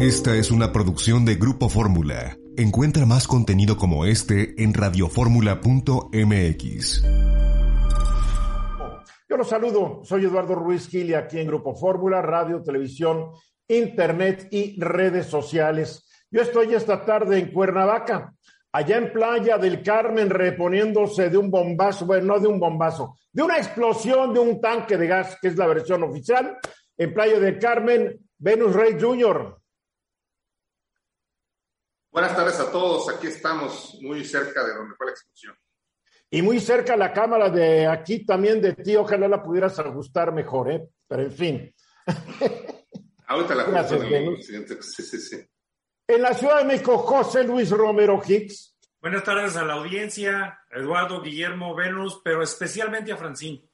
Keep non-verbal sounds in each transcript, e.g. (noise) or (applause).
Esta es una producción de Grupo Fórmula. Encuentra más contenido como este en radioformula.mx. Yo los saludo, soy Eduardo Ruiz Gil aquí en Grupo Fórmula, radio, televisión, internet y redes sociales. Yo estoy esta tarde en Cuernavaca, allá en Playa del Carmen, reponiéndose de un bombazo, bueno, no de un bombazo, de una explosión de un tanque de gas, que es la versión oficial, en Playa del Carmen, Venus Rey Jr. Buenas tardes a todos. Aquí estamos muy cerca de donde fue la explosión. Y muy cerca la cámara de aquí también de ti. Ojalá la pudieras ajustar mejor, ¿eh? Pero en fin. (laughs) Ahorita la Gracias. Sí, sí, sí. En la Ciudad de México, José Luis Romero Hicks. Buenas tardes a la audiencia, Eduardo, Guillermo, Venus, pero especialmente a Francín.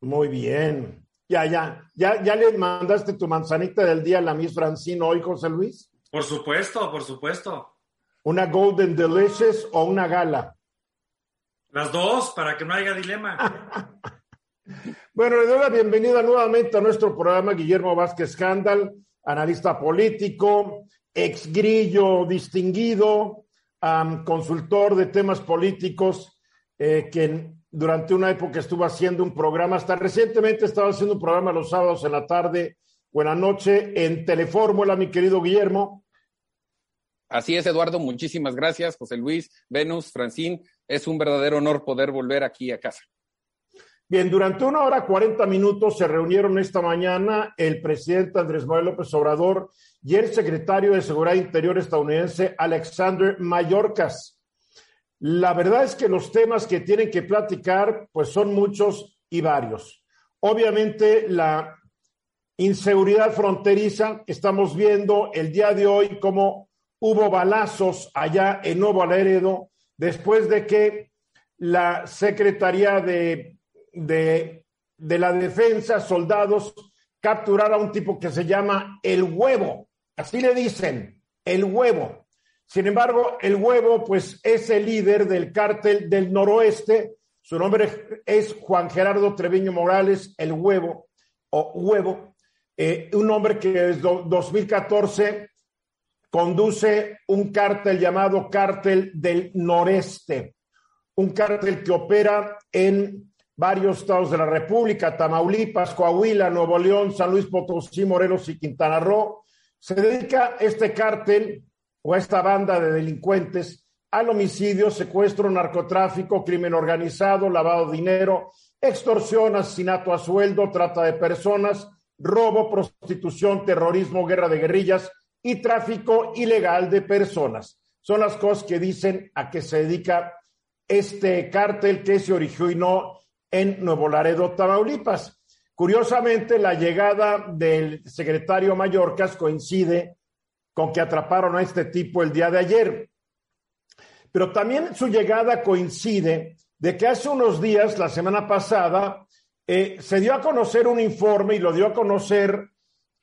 Muy bien. Ya, ya, ya, ya le mandaste tu manzanita del día a la Miss Francine hoy, José Luis. Por supuesto, por supuesto. ¿Una Golden Delicious o una gala? Las dos, para que no haya dilema. (laughs) Bueno, le doy la bienvenida nuevamente a nuestro programa Guillermo Vázquez Scandal, analista político, ex grillo distinguido, am, consultor de temas políticos, eh, que durante una época estuvo haciendo un programa, hasta recientemente estaba haciendo un programa los sábados en la tarde o en la noche en Telefórmula, mi querido Guillermo. Así es, Eduardo. Muchísimas gracias, José Luis, Venus, Francín. Es un verdadero honor poder volver aquí a casa. Bien, durante una hora cuarenta minutos se reunieron esta mañana el presidente Andrés Manuel López Obrador y el secretario de Seguridad Interior estadounidense Alexander Mayorkas. La verdad es que los temas que tienen que platicar pues son muchos y varios. Obviamente la inseguridad fronteriza, estamos viendo el día de hoy cómo hubo balazos allá en Nuevo Laredo después de que la Secretaría de, de, de la Defensa, soldados, capturara a un tipo que se llama el huevo. Así le dicen, el huevo. Sin embargo, el huevo, pues, es el líder del cártel del noroeste. Su nombre es Juan Gerardo Treviño Morales, el huevo, o huevo, eh, un hombre que desde 2014 conduce un cártel llamado Cártel del Noreste, un cártel que opera en varios estados de la República, Tamaulipas, Coahuila, Nuevo León, San Luis Potosí, Morelos y Quintana Roo. Se dedica este cártel o esta banda de delincuentes al homicidio, secuestro, narcotráfico, crimen organizado, lavado de dinero, extorsión, asesinato a sueldo, trata de personas, robo, prostitución, terrorismo, guerra de guerrillas y tráfico ilegal de personas. Son las cosas que dicen a qué se dedica este cártel que se originó en Nuevo Laredo, Tamaulipas. Curiosamente, la llegada del secretario Mallorcas coincide con que atraparon a este tipo el día de ayer. Pero también su llegada coincide de que hace unos días, la semana pasada, eh, se dio a conocer un informe y lo dio a conocer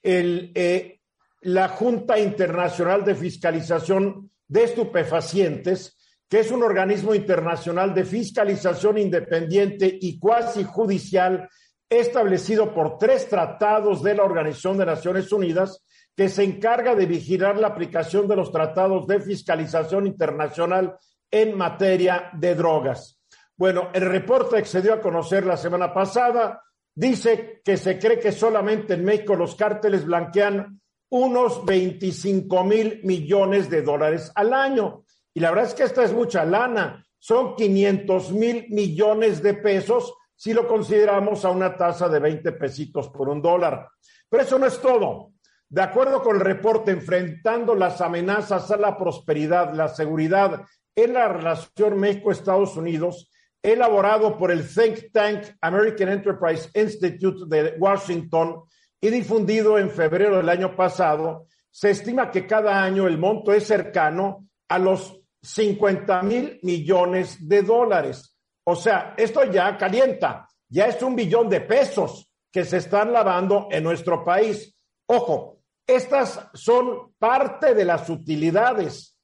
el, eh, la Junta Internacional de Fiscalización de Estupefacientes, que es un organismo internacional de fiscalización independiente y cuasi judicial establecido por tres tratados de la Organización de Naciones Unidas que se encarga de vigilar la aplicación de los tratados de fiscalización internacional en materia de drogas. Bueno, el reporte que se dio a conocer la semana pasada dice que se cree que solamente en México los cárteles blanquean unos 25 mil millones de dólares al año. Y la verdad es que esta es mucha lana. Son 500 mil millones de pesos si lo consideramos a una tasa de 20 pesitos por un dólar. Pero eso no es todo. De acuerdo con el reporte, enfrentando las amenazas a la prosperidad, la seguridad en la relación México-Estados Unidos, elaborado por el think tank American Enterprise Institute de Washington y difundido en febrero del año pasado, se estima que cada año el monto es cercano a los 50 mil millones de dólares. O sea, esto ya calienta, ya es un billón de pesos que se están lavando en nuestro país. Ojo, estas son parte de las utilidades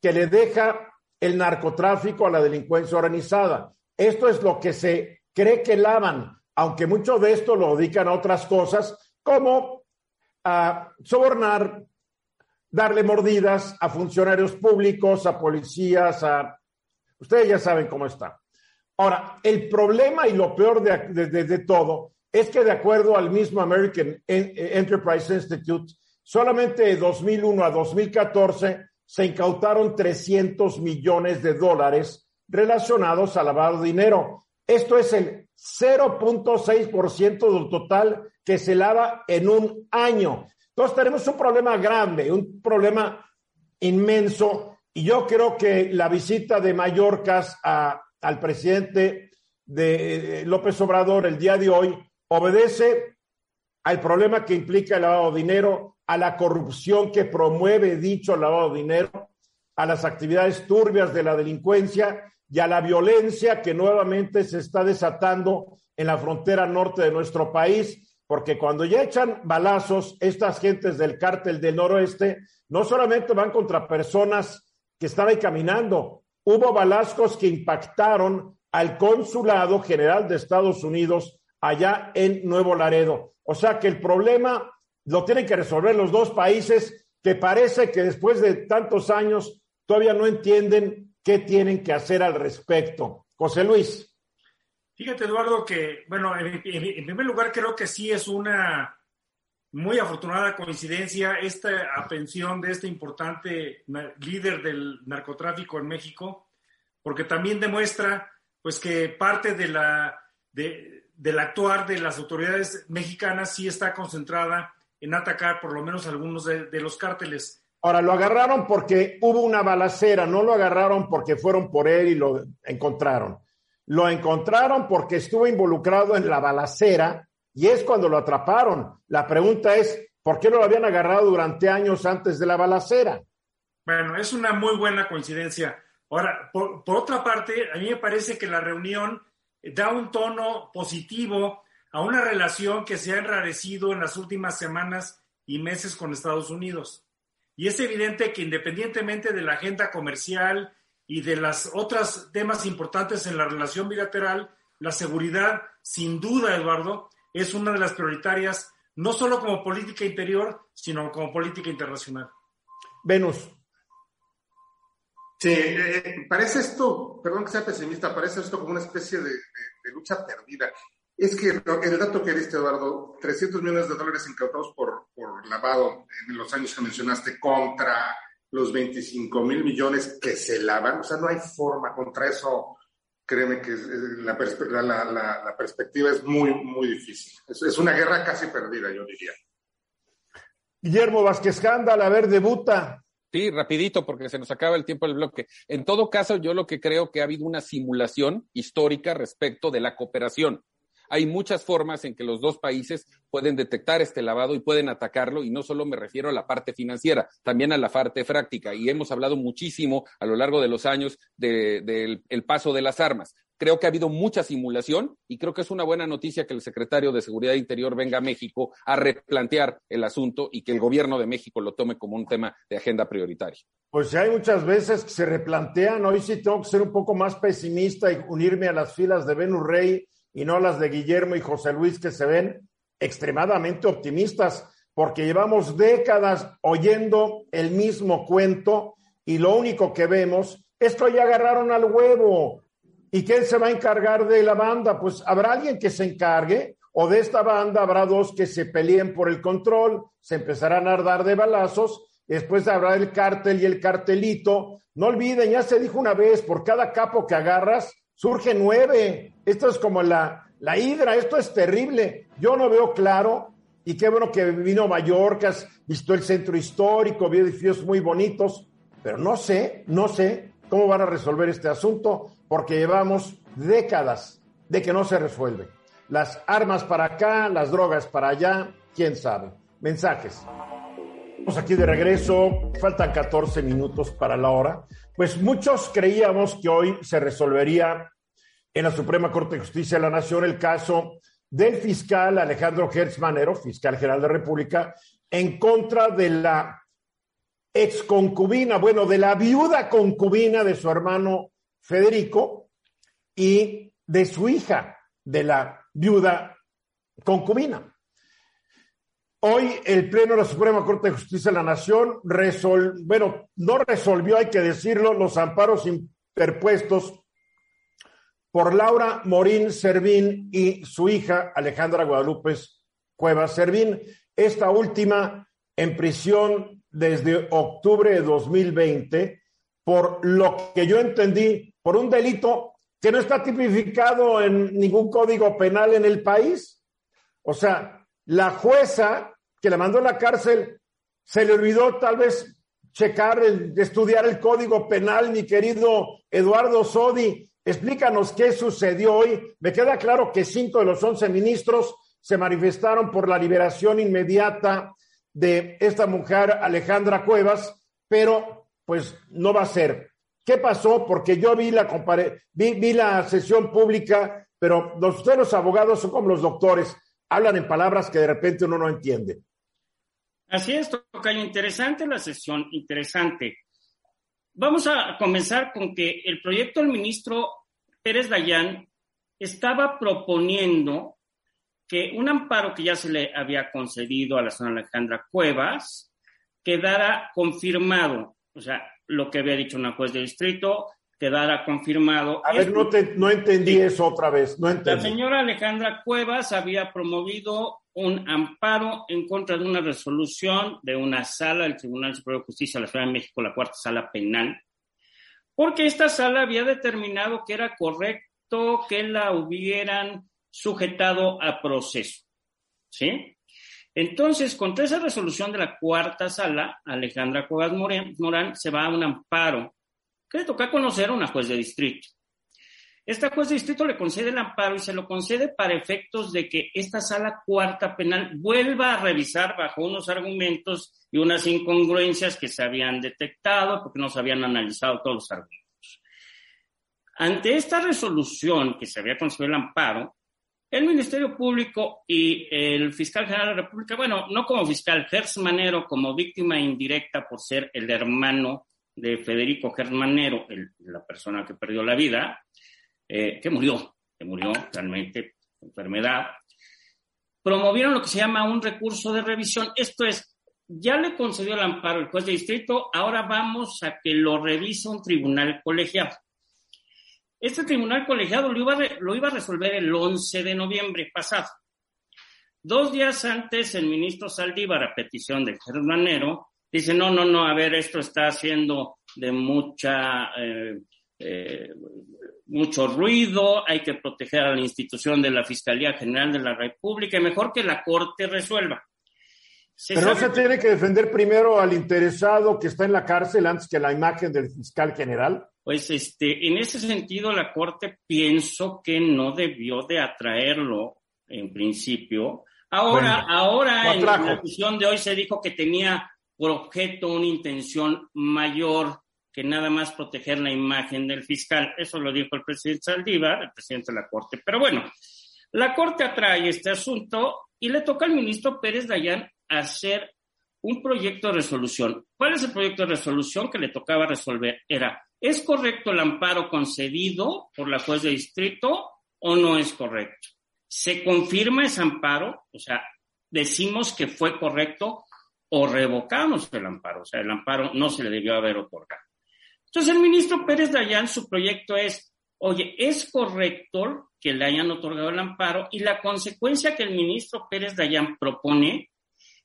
que le deja el narcotráfico a la delincuencia organizada. Esto es lo que se cree que lavan, aunque mucho de esto lo dedican a otras cosas, como a sobornar, darle mordidas a funcionarios públicos, a policías, a... Ustedes ya saben cómo está. Ahora, el problema y lo peor de, de, todo es que de acuerdo al mismo American Enterprise Institute, solamente de 2001 a 2014 se incautaron 300 millones de dólares relacionados a lavado de dinero. Esto es el 0.6% del total que se lava en un año. Entonces tenemos un problema grande, un problema inmenso, y yo creo que la visita de Mallorca al presidente de López Obrador el día de hoy obedece al problema que implica el lavado de dinero, a la corrupción que promueve dicho lavado de dinero, a las actividades turbias de la delincuencia y a la violencia que nuevamente se está desatando en la frontera norte de nuestro país, porque cuando ya echan balazos, estas gentes del cártel del noroeste no solamente van contra personas que están ahí caminando, hubo balazos que impactaron al consulado general de Estados Unidos allá en Nuevo Laredo. O sea que el problema lo tienen que resolver los dos países que parece que después de tantos años todavía no entienden qué tienen que hacer al respecto. José Luis. Fíjate, Eduardo, que, bueno, en, primer lugar creo que sí es una muy afortunada coincidencia esta aprehensión de este importante líder del narcotráfico en México, porque también demuestra pues que parte de la, de, del actuar de las autoridades mexicanas sí está concentrada en atacar por lo menos algunos de, los cárteles. Ahora, lo agarraron porque hubo una balacera, no lo agarraron porque fueron por él y lo encontraron. Lo encontraron porque estuvo involucrado en la balacera y es cuando lo atraparon. La pregunta es, ¿por qué no lo habían agarrado durante años antes de la balacera? Bueno, es una muy buena coincidencia. Ahora, por, otra parte, a mí me parece que la reunión da un tono positivo a una relación que se ha enrarecido en las últimas semanas y meses con Estados Unidos. Y es evidente que independientemente de la agenda comercial y de las otras temas importantes en la relación bilateral, la seguridad, sin duda, Eduardo, es una de las prioritarias, no solo como política interior, sino como política internacional. Venus. Sí, eh, parece esto, perdón que sea pesimista, parece esto como una especie de, lucha perdida. Es que el dato que diste, Eduardo, 300 millones de dólares incautados por, por lavado en los años que mencionaste contra los 25 mil millones que se lavan, o sea, no hay forma contra eso. Créeme que la, la, perspectiva es muy, muy difícil. Es, es, una guerra casi perdida, yo diría. Guillermo Vázquez Gándal, a ver, debuta. Sí, rapidito, porque se nos acaba el tiempo del bloque. En todo caso, yo lo que creo que ha habido una simulación histórica respecto de la cooperación. Hay muchas formas en que los dos países pueden detectar este lavado y pueden atacarlo, y no solo me refiero a la parte financiera, también a la parte práctica. Y hemos hablado muchísimo a lo largo de los años del paso de las armas creo que ha habido mucha simulación y creo que es una buena noticia que el secretario de Seguridad Interior venga a México a replantear el asunto y que el gobierno de México lo tome como un tema de agenda prioritaria. Pues hay muchas veces que se replantean. Hoy sí tengo que ser un poco más pesimista y unirme a las filas de Venus Rey y no las de Guillermo y José Luis que se ven extremadamente optimistas porque llevamos décadas oyendo el mismo cuento y lo único que vemos es que ya agarraron al huevo ¿Y quién se va a encargar de la banda? Pues habrá alguien que se encargue, o de esta banda habrá dos que se peleen por el control, se empezarán a dar de balazos, después habrá el cártel y el cartelito. No olviden, ya se dijo una vez, por cada capo que agarras, surge nueve. Esto es como la, la hidra, esto es terrible. Yo no veo claro, y qué bueno que vino Mallorca, has visto el centro histórico, vi edificios muy bonitos, pero no sé, no sé cómo van a resolver este asunto porque llevamos décadas de que no se resuelve. Las armas para acá, las drogas para allá, quién sabe. Mensajes. Estamos aquí de regreso, faltan 14 minutos para la hora. Pues muchos creíamos que hoy se resolvería en la Suprema Corte de Justicia de la Nación el caso del fiscal Alejandro Gertz Manero, fiscal general de la República, en contra de la ex concubina, bueno, de la viuda concubina de su hermano Federico y de su hija, de la viuda concubina. Hoy el Pleno de la Suprema Corte de Justicia de la Nación resolvió, bueno, no resolvió, hay que decirlo, los amparos interpuestos por Laura Morín Servín y su hija Alejandra Guadalupe Cuevas Servín. Esta última en prisión desde octubre de 2020 por lo que yo entendí, por un delito que no está tipificado en ningún código penal en el país. O sea, la jueza que la mandó a la cárcel se le olvidó tal vez checar, estudiar el código penal, mi querido Eduardo Sodi. Explícanos qué sucedió hoy. Me queda claro que cinco de los once ministros se manifestaron por la liberación inmediata de esta mujer, Alejandra Cuevas, pero pues no va a ser. ¿Qué pasó? Porque yo vi la, vi, vi la sesión pública, pero los, ustedes los abogados son como los doctores, hablan en palabras que de repente uno no entiende. Así es, Tocayo, interesante la sesión, interesante. Vamos a comenzar con que el proyecto del ministro Pérez Dayán estaba proponiendo que un amparo que ya se le había concedido a la señora Alejandra Cuevas quedara confirmado. O sea, lo que había dicho una juez de distrito, quedara confirmado. A ver, no, te, no entendí eso otra vez, no entendí. La señora Alejandra Cuevas había promovido un amparo en contra de una resolución de una sala del Tribunal Superior de Justicia de la Ciudad de México, la cuarta sala penal, porque esta sala había determinado que era correcto que la hubieran sujetado a proceso. ¿Sí? Entonces, contra esa resolución de la cuarta sala, Alejandra Cuevas Morán se va a un amparo que le toca conocer a una juez de distrito. Esta juez de distrito le concede el amparo y se lo concede para efectos de que esta sala cuarta penal vuelva a revisar bajo unos argumentos y unas incongruencias que se habían detectado porque no se habían analizado todos los argumentos. Ante esta resolución que se había concedido el amparo, el Ministerio Público y el fiscal general de la República, bueno, no como fiscal, Gers Manero como víctima indirecta por ser el hermano de Federico Gers Manero, la persona que perdió la vida, eh, que murió, que murió realmente enfermedad, promovieron lo que se llama un recurso de revisión. Esto es, ya le concedió el amparo el juez de distrito, ahora vamos a que lo revise un tribunal colegiado. Este tribunal colegiado lo iba, a, resolver el 11 de noviembre pasado. Dos días antes, el ministro Saldívar, a petición de Germanero, dice, no, no, no, a ver, esto está haciendo de mucha, eh, eh, mucho ruido, hay que proteger a la institución de la Fiscalía General de la República y mejor que la Corte resuelva. Pero no se tiene que defender primero al interesado que está en la cárcel antes que la imagen del fiscal general. Pues este, en ese sentido, la Corte pienso que no debió de atraerlo en principio. Ahora, ahora en la decisión de hoy se dijo que tenía por objeto una intención mayor que nada más proteger la imagen del fiscal. Eso lo dijo el presidente Saldívar, el presidente de la Corte. Pero bueno, la Corte atrae este asunto y le toca al ministro Pérez Dayán hacer un proyecto de resolución. ¿Cuál es el proyecto de resolución que le tocaba resolver? Era, ¿es correcto el amparo concedido por la juez de distrito o no es correcto? ¿Se confirma ese amparo? O sea, decimos que fue correcto o revocamos el amparo. O sea, el amparo no se le debió haber otorgado. Entonces, el ministro Pérez Dayán, su proyecto es, oye, ¿es correcto que le hayan otorgado el amparo? Y la consecuencia que el ministro Pérez Dayán propone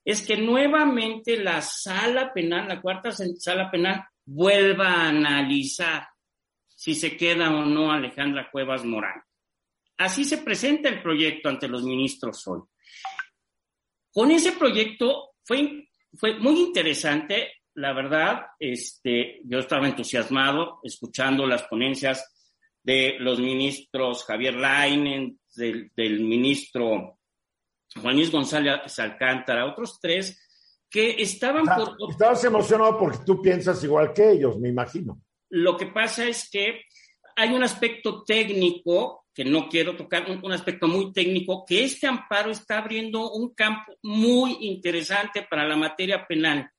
es que nuevamente la sala penal, la cuarta sala penal, vuelva a analizar si se queda o no Alejandra Cuevas Morán. Así se presenta el proyecto ante los ministros hoy. Con ese proyecto fue, fue muy interesante, la verdad, este, yo estaba entusiasmado escuchando las ponencias de los ministros Javier Lainen, del, del ministro Juan Luis González Alcántara, otros tres que estaban por... Estabas emocionado porque tú piensas igual que ellos, me imagino. Lo que pasa es que hay un aspecto técnico que no quiero tocar, un, aspecto muy técnico, que este amparo está abriendo un campo muy interesante para la materia penal.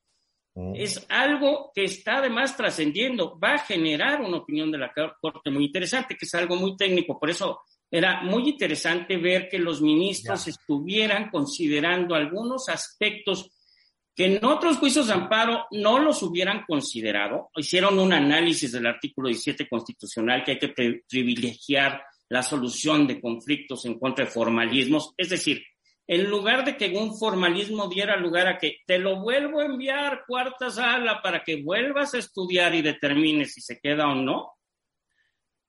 Mm. Es algo que está además trascendiendo, va a generar una opinión de la Corte muy interesante, que es algo muy técnico. Por eso era muy interesante ver que los ministros estuvieran considerando algunos aspectos que en otros juicios de amparo no los hubieran considerado. Hicieron un análisis del artículo 17 constitucional que hay que privilegiar la solución de conflictos en contra de formalismos. Es decir, en lugar de que un formalismo diera lugar a que te lo vuelvo a enviar cuarta sala para que vuelvas a estudiar y determines si se queda o no,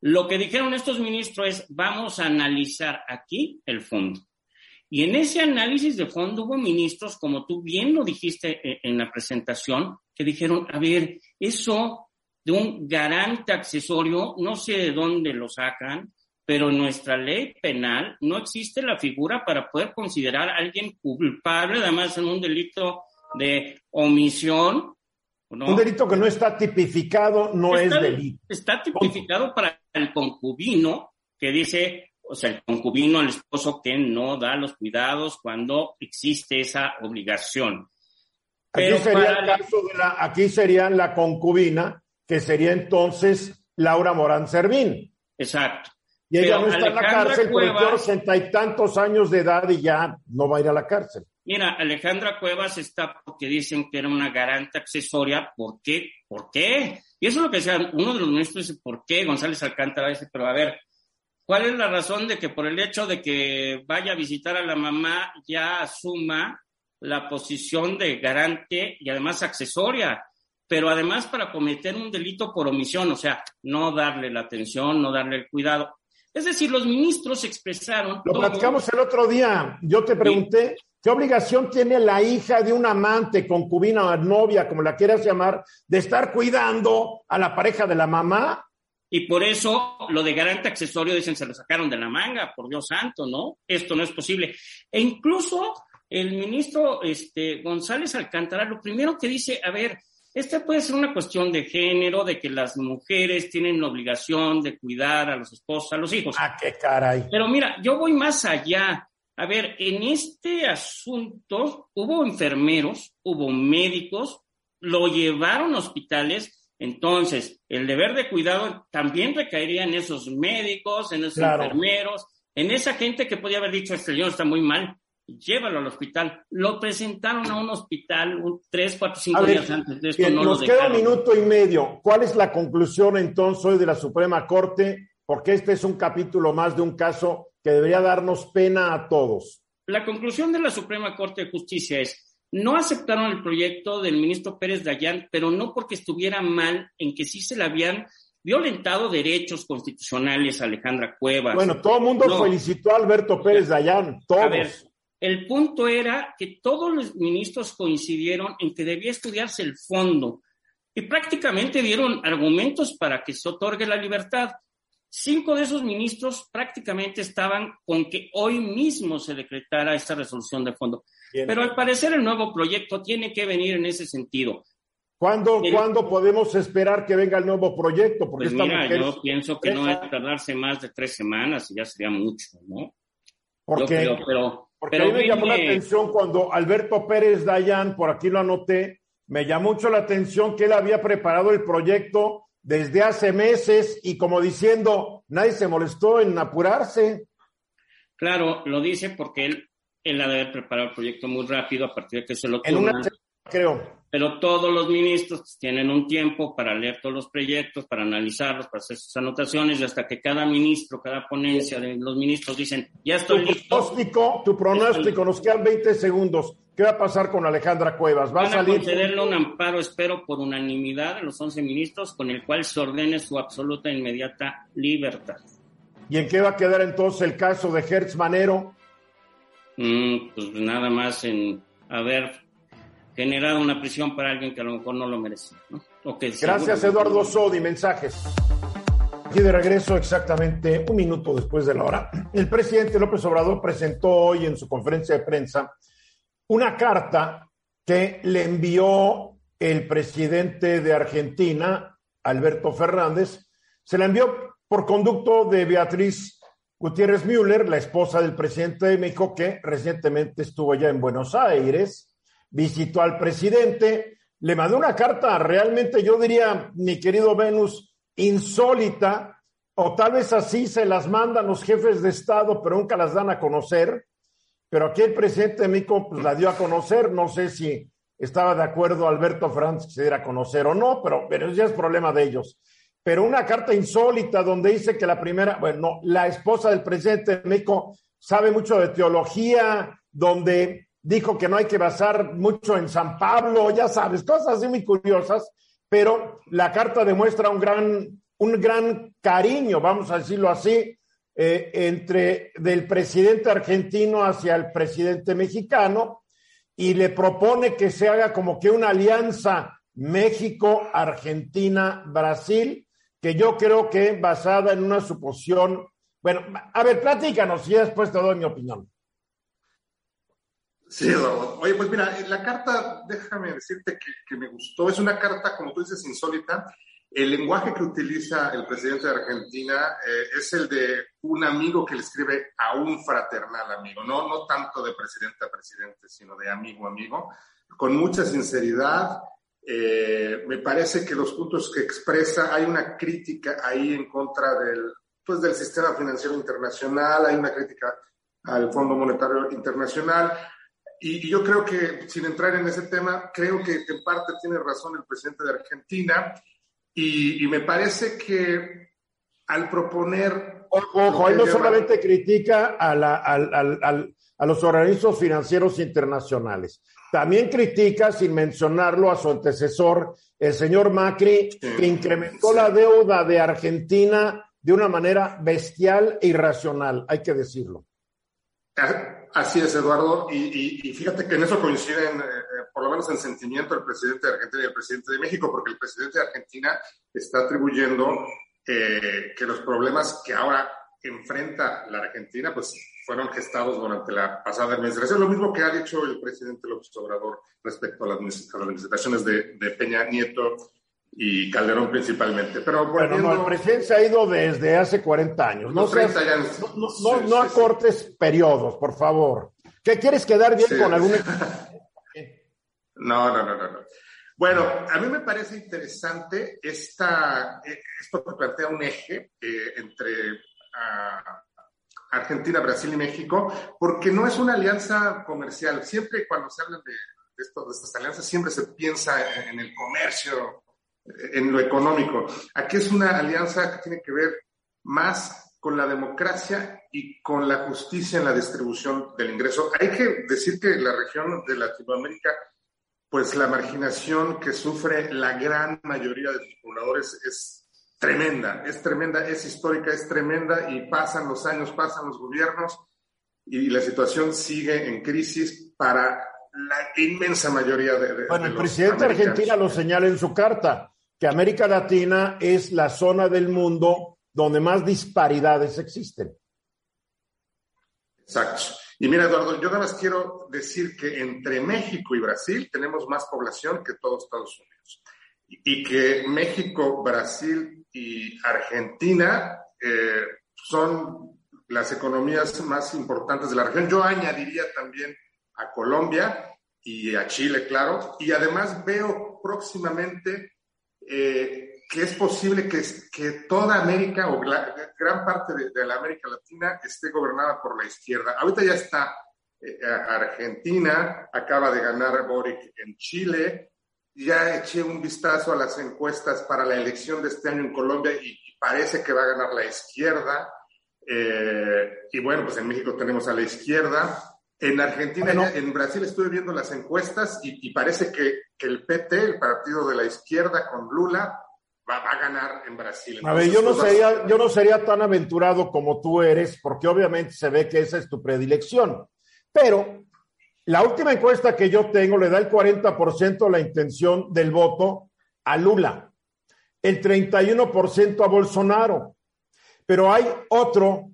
lo que dijeron estos ministros es, vamos a analizar aquí el fondo. Y en ese análisis de fondo hubo ministros, como tú bien lo dijiste eh, en la presentación, que dijeron, a ver, eso de un garante accesorio, no sé de dónde lo sacan, pero en nuestra ley penal no existe la figura para poder considerar a alguien culpable, además en un delito de omisión. Un delito que no está tipificado no es delito. Está tipificado para el concubino, que dice, o sea, el concubino, el esposo que no da los cuidados cuando existe esa obligación. Aquí sería el caso de la, aquí sería la concubina, que sería entonces Laura Morán Servín. Exacto. Y ella no está en la cárcel Cuevas, por ochenta y tantos años de edad y ya no va a ir a la cárcel. Mira, Alejandra Cuevas está porque dicen que era una garante accesoria. ¿Por qué? ¿Por qué? Y eso es lo que decía uno de los ministros dice, ¿por qué? González Alcántara dice, pero a ver, ¿cuál es la razón de que por el hecho de que vaya a visitar a la mamá ya asuma la posición de garante y además accesoria? Pero además para cometer un delito por omisión, o sea, no darle la atención, no darle el cuidado. Es decir, los ministros expresaron. Lo platicamos el otro día. Yo te pregunté qué obligación tiene la hija de un amante, concubina o novia, como la quieras llamar, de estar cuidando a la pareja de la mamá. Y por eso lo de garante accesorio, dicen, se lo sacaron de la manga, por Dios santo, ¿no? Esto no es posible. E incluso el ministro este, González Alcántara, lo primero que dice, a ver, esta puede ser una cuestión de género, de que las mujeres tienen la obligación de cuidar a los esposos, a los hijos. Ah, qué caray. Pero mira, yo voy más allá. A ver, en este asunto hubo enfermeros, hubo médicos, lo llevaron a hospitales, entonces el deber de cuidado también recaería en esos médicos, en esos enfermeros, en esa gente que podía haber dicho, este señor está muy mal, llévalo al hospital. Lo presentaron a un hospital un, tres, cuatro, cinco días antes de esto. nos queda un minuto y medio. ¿Cuál es la conclusión entonces hoy de la Suprema Corte? Porque este es un capítulo más de un caso que debería darnos pena a todos. La conclusión de la Suprema Corte de Justicia es, no aceptaron el proyecto del ministro Pérez Dayán, pero no porque estuviera mal en que sí se le habían violentado derechos constitucionales a Alejandra Cuevas. Bueno, todo el mundo felicitó a Alberto Pérez Dayán, todos. El punto era que todos los ministros coincidieron en que debía estudiarse el fondo y prácticamente dieron argumentos para que se otorgue la libertad. Cinco de esos ministros prácticamente estaban con que hoy mismo se decretara esta resolución de fondo. Pero al parecer el nuevo proyecto tiene que venir en ese sentido. ¿Cuándo, podemos esperar que venga el nuevo proyecto? Porque pues mira, yo pienso que no debe tardarse más de tres semanas y ya sería mucho, ¿no? Porque, pero, porque a mí me llamó la atención cuando Alberto Pérez Dayan, por aquí lo anoté, me llamó mucho la atención que él había preparado el proyecto desde hace meses y como diciendo, nadie se molestó en apurarse. Claro, lo dice porque él, él ha de haber preparado el proyecto muy rápido a partir de que se lo En una creo pero todos los ministros tienen un tiempo para leer todos los proyectos, para analizarlos, para hacer sus anotaciones, y hasta que cada ministro, cada ponencia de los ministros dicen, ya estoy tu listo. Pronóstico, tu pronóstico, nos quedan 20 segundos. ¿Qué va a pasar con Alejandra Cuevas? ¿Va Van a, salir? concederle un amparo, espero, por unanimidad de los 11 ministros, con el cual se ordene su absoluta e inmediata libertad. ¿Y en qué va a quedar entonces el caso de Hertz Manero? Mm, pues nada más en haber generado una prisión para alguien que a lo mejor no lo merece. ¿no? Gracias, Eduardo Sodi. Mensajes. Aquí de regreso exactamente un minuto después de la hora. El presidente López Obrador presentó hoy en su conferencia de prensa una carta que le envió el presidente de Argentina, Alberto Fernández. Se la envió por conducto de Beatriz Gutiérrez Müller, la esposa del presidente de México, que recientemente estuvo ya en Buenos Aires visitó al presidente, le mandó una carta realmente, yo diría, mi querido Venus, insólita, o tal vez así se las mandan los jefes de Estado, pero nunca las dan a conocer. Pero aquí el presidente de México pues, la dio a conocer. No sé si estaba de acuerdo Alberto Franz que se diera a conocer o no, pero, pero ya es problema de ellos. Pero una carta insólita donde dice que la primera, bueno, la esposa del presidente de México sabe mucho de teología, donde dijo que no hay que basar mucho en San Pablo, ya sabes, cosas así muy curiosas, pero la carta demuestra un gran, un gran cariño, vamos a decirlo así, eh, entre del presidente argentino hacia el presidente mexicano y le propone que se haga como que una alianza México, Argentina, Brasil, que yo creo que basada en una suposición. Bueno, a ver, platícanos y después te doy mi opinión. Sí. Oye, pues mira, la carta, déjame decirte que, me gustó. Es una carta, como tú dices, insólita. El lenguaje que utiliza el presidente de Argentina eh, es el de un amigo que le escribe a un fraternal amigo, no, no tanto de presidente a presidente, sino de amigo a amigo, con mucha sinceridad. Eh, me parece que los puntos que expresa, hay una crítica ahí en contra del, pues, del sistema financiero internacional, hay una crítica al Fondo Monetario Internacional, y, yo creo que, sin entrar en ese tema, creo que en parte tiene razón el presidente de Argentina. Y, me parece que al proponer... Ojo, él no solamente critica a, la, a los organismos financieros internacionales, también critica, sin mencionarlo, a su antecesor, el señor Macri, que incrementó la deuda de Argentina de una manera bestial e irracional, hay que decirlo. Así es, Eduardo. Y, fíjate que en eso coinciden, eh, eh, por lo menos en sentimiento, el presidente de Argentina y el presidente de México, porque el presidente de Argentina está atribuyendo eh, que los problemas que ahora enfrenta la Argentina, pues fueron gestados durante la pasada administración. Lo mismo que ha dicho el presidente López Obrador respecto a las, administraciones de, Peña Nieto y Calderón principalmente. Pero bueno, no, el presidente se ha ido desde hace 40 años. No, no, no, acortes periodos, por favor. ¿Qué quieres quedar bien con algún... (laughs) no, no, no, no, Bueno, a mí me parece interesante esta, esto que plantea un eje eh, entre ah, Argentina, Brasil y México, porque no es una alianza comercial. Siempre cuando se habla de, de estas alianzas, siempre se piensa en el comercio en lo económico. Aquí es una alianza que tiene que ver más con la democracia y con la justicia en la distribución del ingreso. Hay que decir que la región de Latinoamérica, pues la marginación que sufre la gran mayoría de sus pobladores es tremenda, es tremenda, es histórica, es tremenda y pasan los años, pasan los gobiernos y la situación sigue en crisis para la inmensa mayoría de... bueno, el presidente de Argentina lo señala en su carta que América Latina es la zona del mundo donde más disparidades existen. Exacto. Y mira, Eduardo, yo nada más quiero decir que entre México y Brasil tenemos más población que todos Estados Unidos. Y que México, Brasil y Argentina eh, son las economías más importantes de la región. Yo añadiría también a Colombia y a Chile, claro. Y además veo próximamente eh, que es posible que, que, toda América o gran parte de, la América Latina esté gobernada por la izquierda. Ahorita ya está eh, Argentina, acaba de ganar Boric en Chile, ya eché un vistazo a las encuestas para la elección de este año en Colombia y, parece que va a ganar la izquierda. Eh, y bueno, pues en México tenemos a la izquierda. En Argentina, en Brasil estuve viendo las encuestas y, parece que, el PT, el partido de la izquierda con Lula, va, a ganar en Brasil. a ver, yo no, sería, yo no sería tan aventurado como tú eres, porque obviamente se ve que esa es tu predilección. Pero la última encuesta que yo tengo le da el 40% la intención del voto a Lula, el 31% a Bolsonaro. Pero hay otro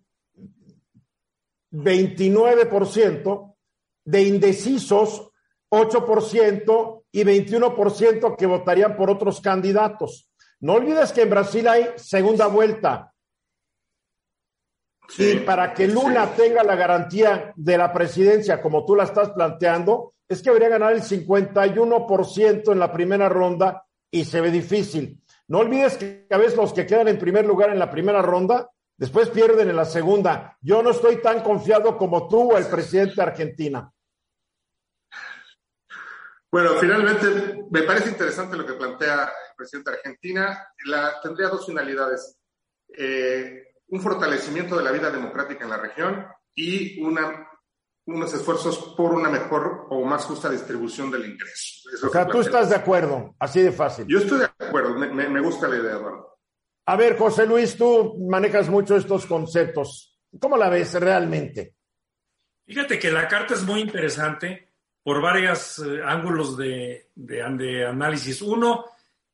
29% de indecisos, 8% y 21% que votarían por otros candidatos. No olvides que en Brasil hay segunda vuelta. y para que Lula tenga la garantía de la presidencia, como tú la estás planteando, es que debería ganar el 51% en la primera ronda y se ve difícil. No olvides que a veces los que quedan en primer lugar en la primera ronda, después pierden en la segunda. Yo no estoy tan confiado como tú o el presidente de Argentina. Bueno, finalmente me parece interesante lo que plantea el presidente de Argentina. La, tendría dos finalidades. Eh, un fortalecimiento de la vida democrática en la región y una, unos esfuerzos por una mejor o más justa distribución del ingreso. o sea, tú estás de acuerdo, así de fácil. Yo estoy de acuerdo, me, me, gusta la idea, Eduardo. A ver, José Luis, tú manejas mucho estos conceptos. ¿Cómo la ves realmente? Fíjate que la carta es muy interesante por varios eh, ángulos de, análisis. Uno,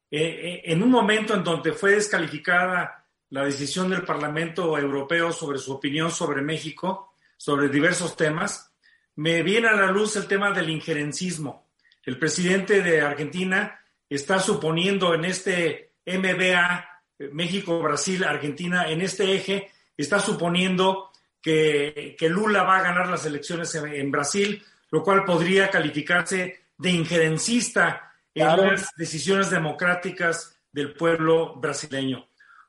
eh, eh, en un momento en donde fue descalificada la decisión del Parlamento Europeo sobre su opinión sobre México, sobre diversos temas, me viene a la luz el tema del injerencismo. El presidente de Argentina está suponiendo en este MBA, México, Brasil, Argentina, en este eje, está suponiendo que, que Lula va a ganar las elecciones en Brasil lo cual podría calificarse de injerencista en las decisiones democráticas del pueblo brasileño.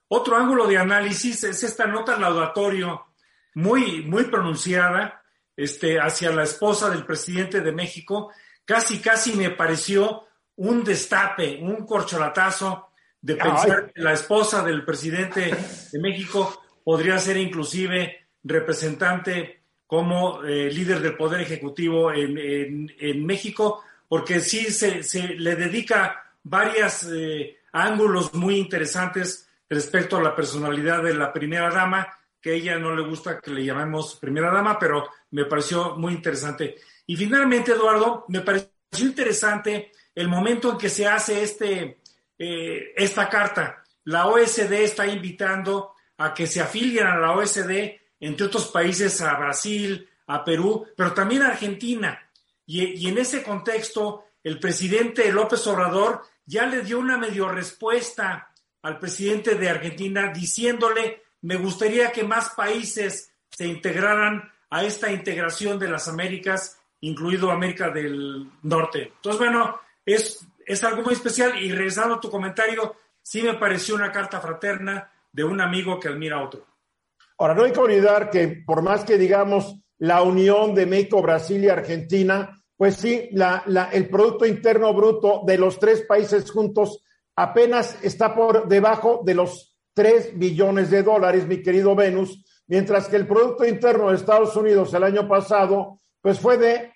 Otro ángulo de análisis es esta nota laudatorio muy, muy pronunciada este, hacia la esposa del presidente de México. Casi, casi me pareció un destape, un corcholatazo de pensar que la esposa del presidente de México podría ser inclusive representante como eh, líder del Poder Ejecutivo en, en, México, porque sí se, se le dedica varios eh, ángulos muy interesantes respecto a la personalidad de la primera dama, que a ella no le gusta que le llamemos primera dama, pero me pareció muy interesante. Y finalmente, Eduardo, me pareció interesante el momento en que se hace este, eh, esta carta. La OSD está invitando a que se afilien a la OSD entre otros países, a Brasil, a Perú, pero también a Argentina. Y, en ese contexto, el presidente López Obrador ya le dio una medio respuesta al presidente de Argentina diciéndole, me gustaría que más países se integraran a esta integración de las Américas, incluido América del Norte. Entonces, bueno, es, es algo muy especial y regresando a tu comentario, sí me pareció una carta fraterna de un amigo que admira a otro. Ahora, no hay que olvidar que por más que digamos la unión de México, Brasil y Argentina, pues sí, la, el Producto Interno Bruto de los tres países juntos apenas está por debajo de los 3 billones de dólares, mi querido Venus, mientras que el Producto Interno de Estados Unidos el año pasado, pues fue de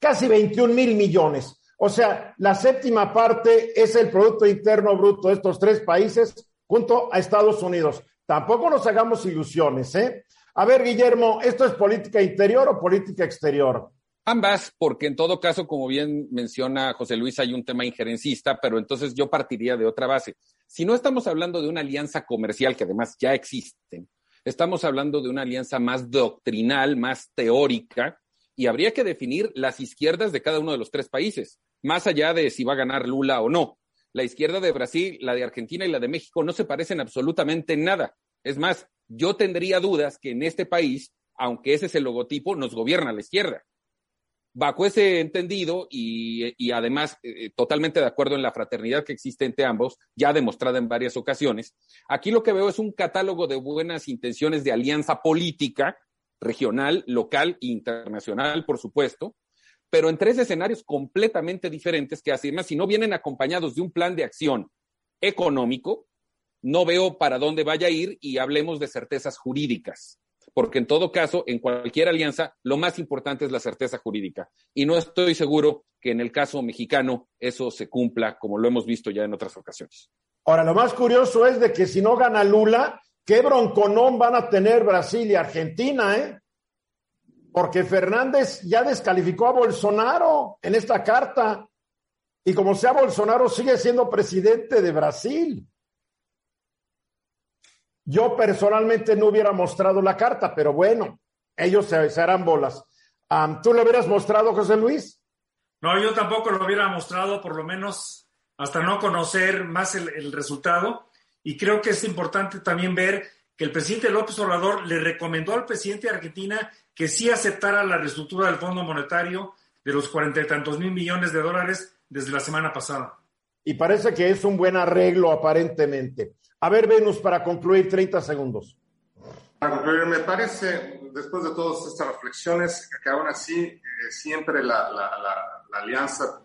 casi 21 mil millones. O sea, la séptima parte es el Producto Interno Bruto de estos tres países junto a Estados Unidos. Tampoco nos hagamos ilusiones, ¿eh? A ver, Guillermo, ¿esto es política interior o política exterior? Ambas, porque en todo caso, como bien menciona José Luis, hay un tema injerencista, pero entonces yo partiría de otra base. Si no estamos hablando de una alianza comercial, que además ya existen, estamos hablando de una alianza más doctrinal, más teórica, y habría que definir las izquierdas de cada uno de los tres países, más allá de si va a ganar Lula o no la izquierda de Brasil, la de Argentina y la de México no se parecen absolutamente en nada. Es más, yo tendría dudas que en este país, aunque ese es el logotipo, nos gobierna la izquierda. Bajo ese entendido y, además eh, eh, totalmente de acuerdo en la fraternidad que existe entre ambos, ya demostrada en varias ocasiones, aquí lo que veo es un catálogo de buenas intenciones de alianza política, regional, local e internacional, por supuesto, pero en tres escenarios completamente diferentes que además si no vienen acompañados de un plan de acción económico, no veo para dónde vaya a ir y hablemos de certezas jurídicas, porque en todo caso, en cualquier alianza, lo más importante es la certeza jurídica. Y no estoy seguro que en el caso mexicano eso se cumpla, como lo hemos visto ya en otras ocasiones. Ahora, lo más curioso es de que si no gana Lula, ¿qué bronconón van a tener Brasil y Argentina, eh? Porque Fernández ya descalificó a Bolsonaro en esta carta. Y como sea Bolsonaro, sigue siendo presidente de Brasil. Yo personalmente no hubiera mostrado la carta, pero bueno, ellos se, harán bolas. ¿Tú lo hubieras mostrado, José Luis? No, yo tampoco lo hubiera mostrado, por lo menos hasta no conocer más el, el resultado. Y creo que es importante también ver que el presidente López Obrador le recomendó al presidente de Argentina que sí aceptara la reestructura del Fondo Monetario de los cuarenta y tantos mil millones de dólares desde la semana pasada. y parece que es un buen arreglo aparentemente. A ver, Venus, para concluir, 30 segundos. Para concluir, me parece, después de todas estas reflexiones, que aún así eh, siempre la, alianza,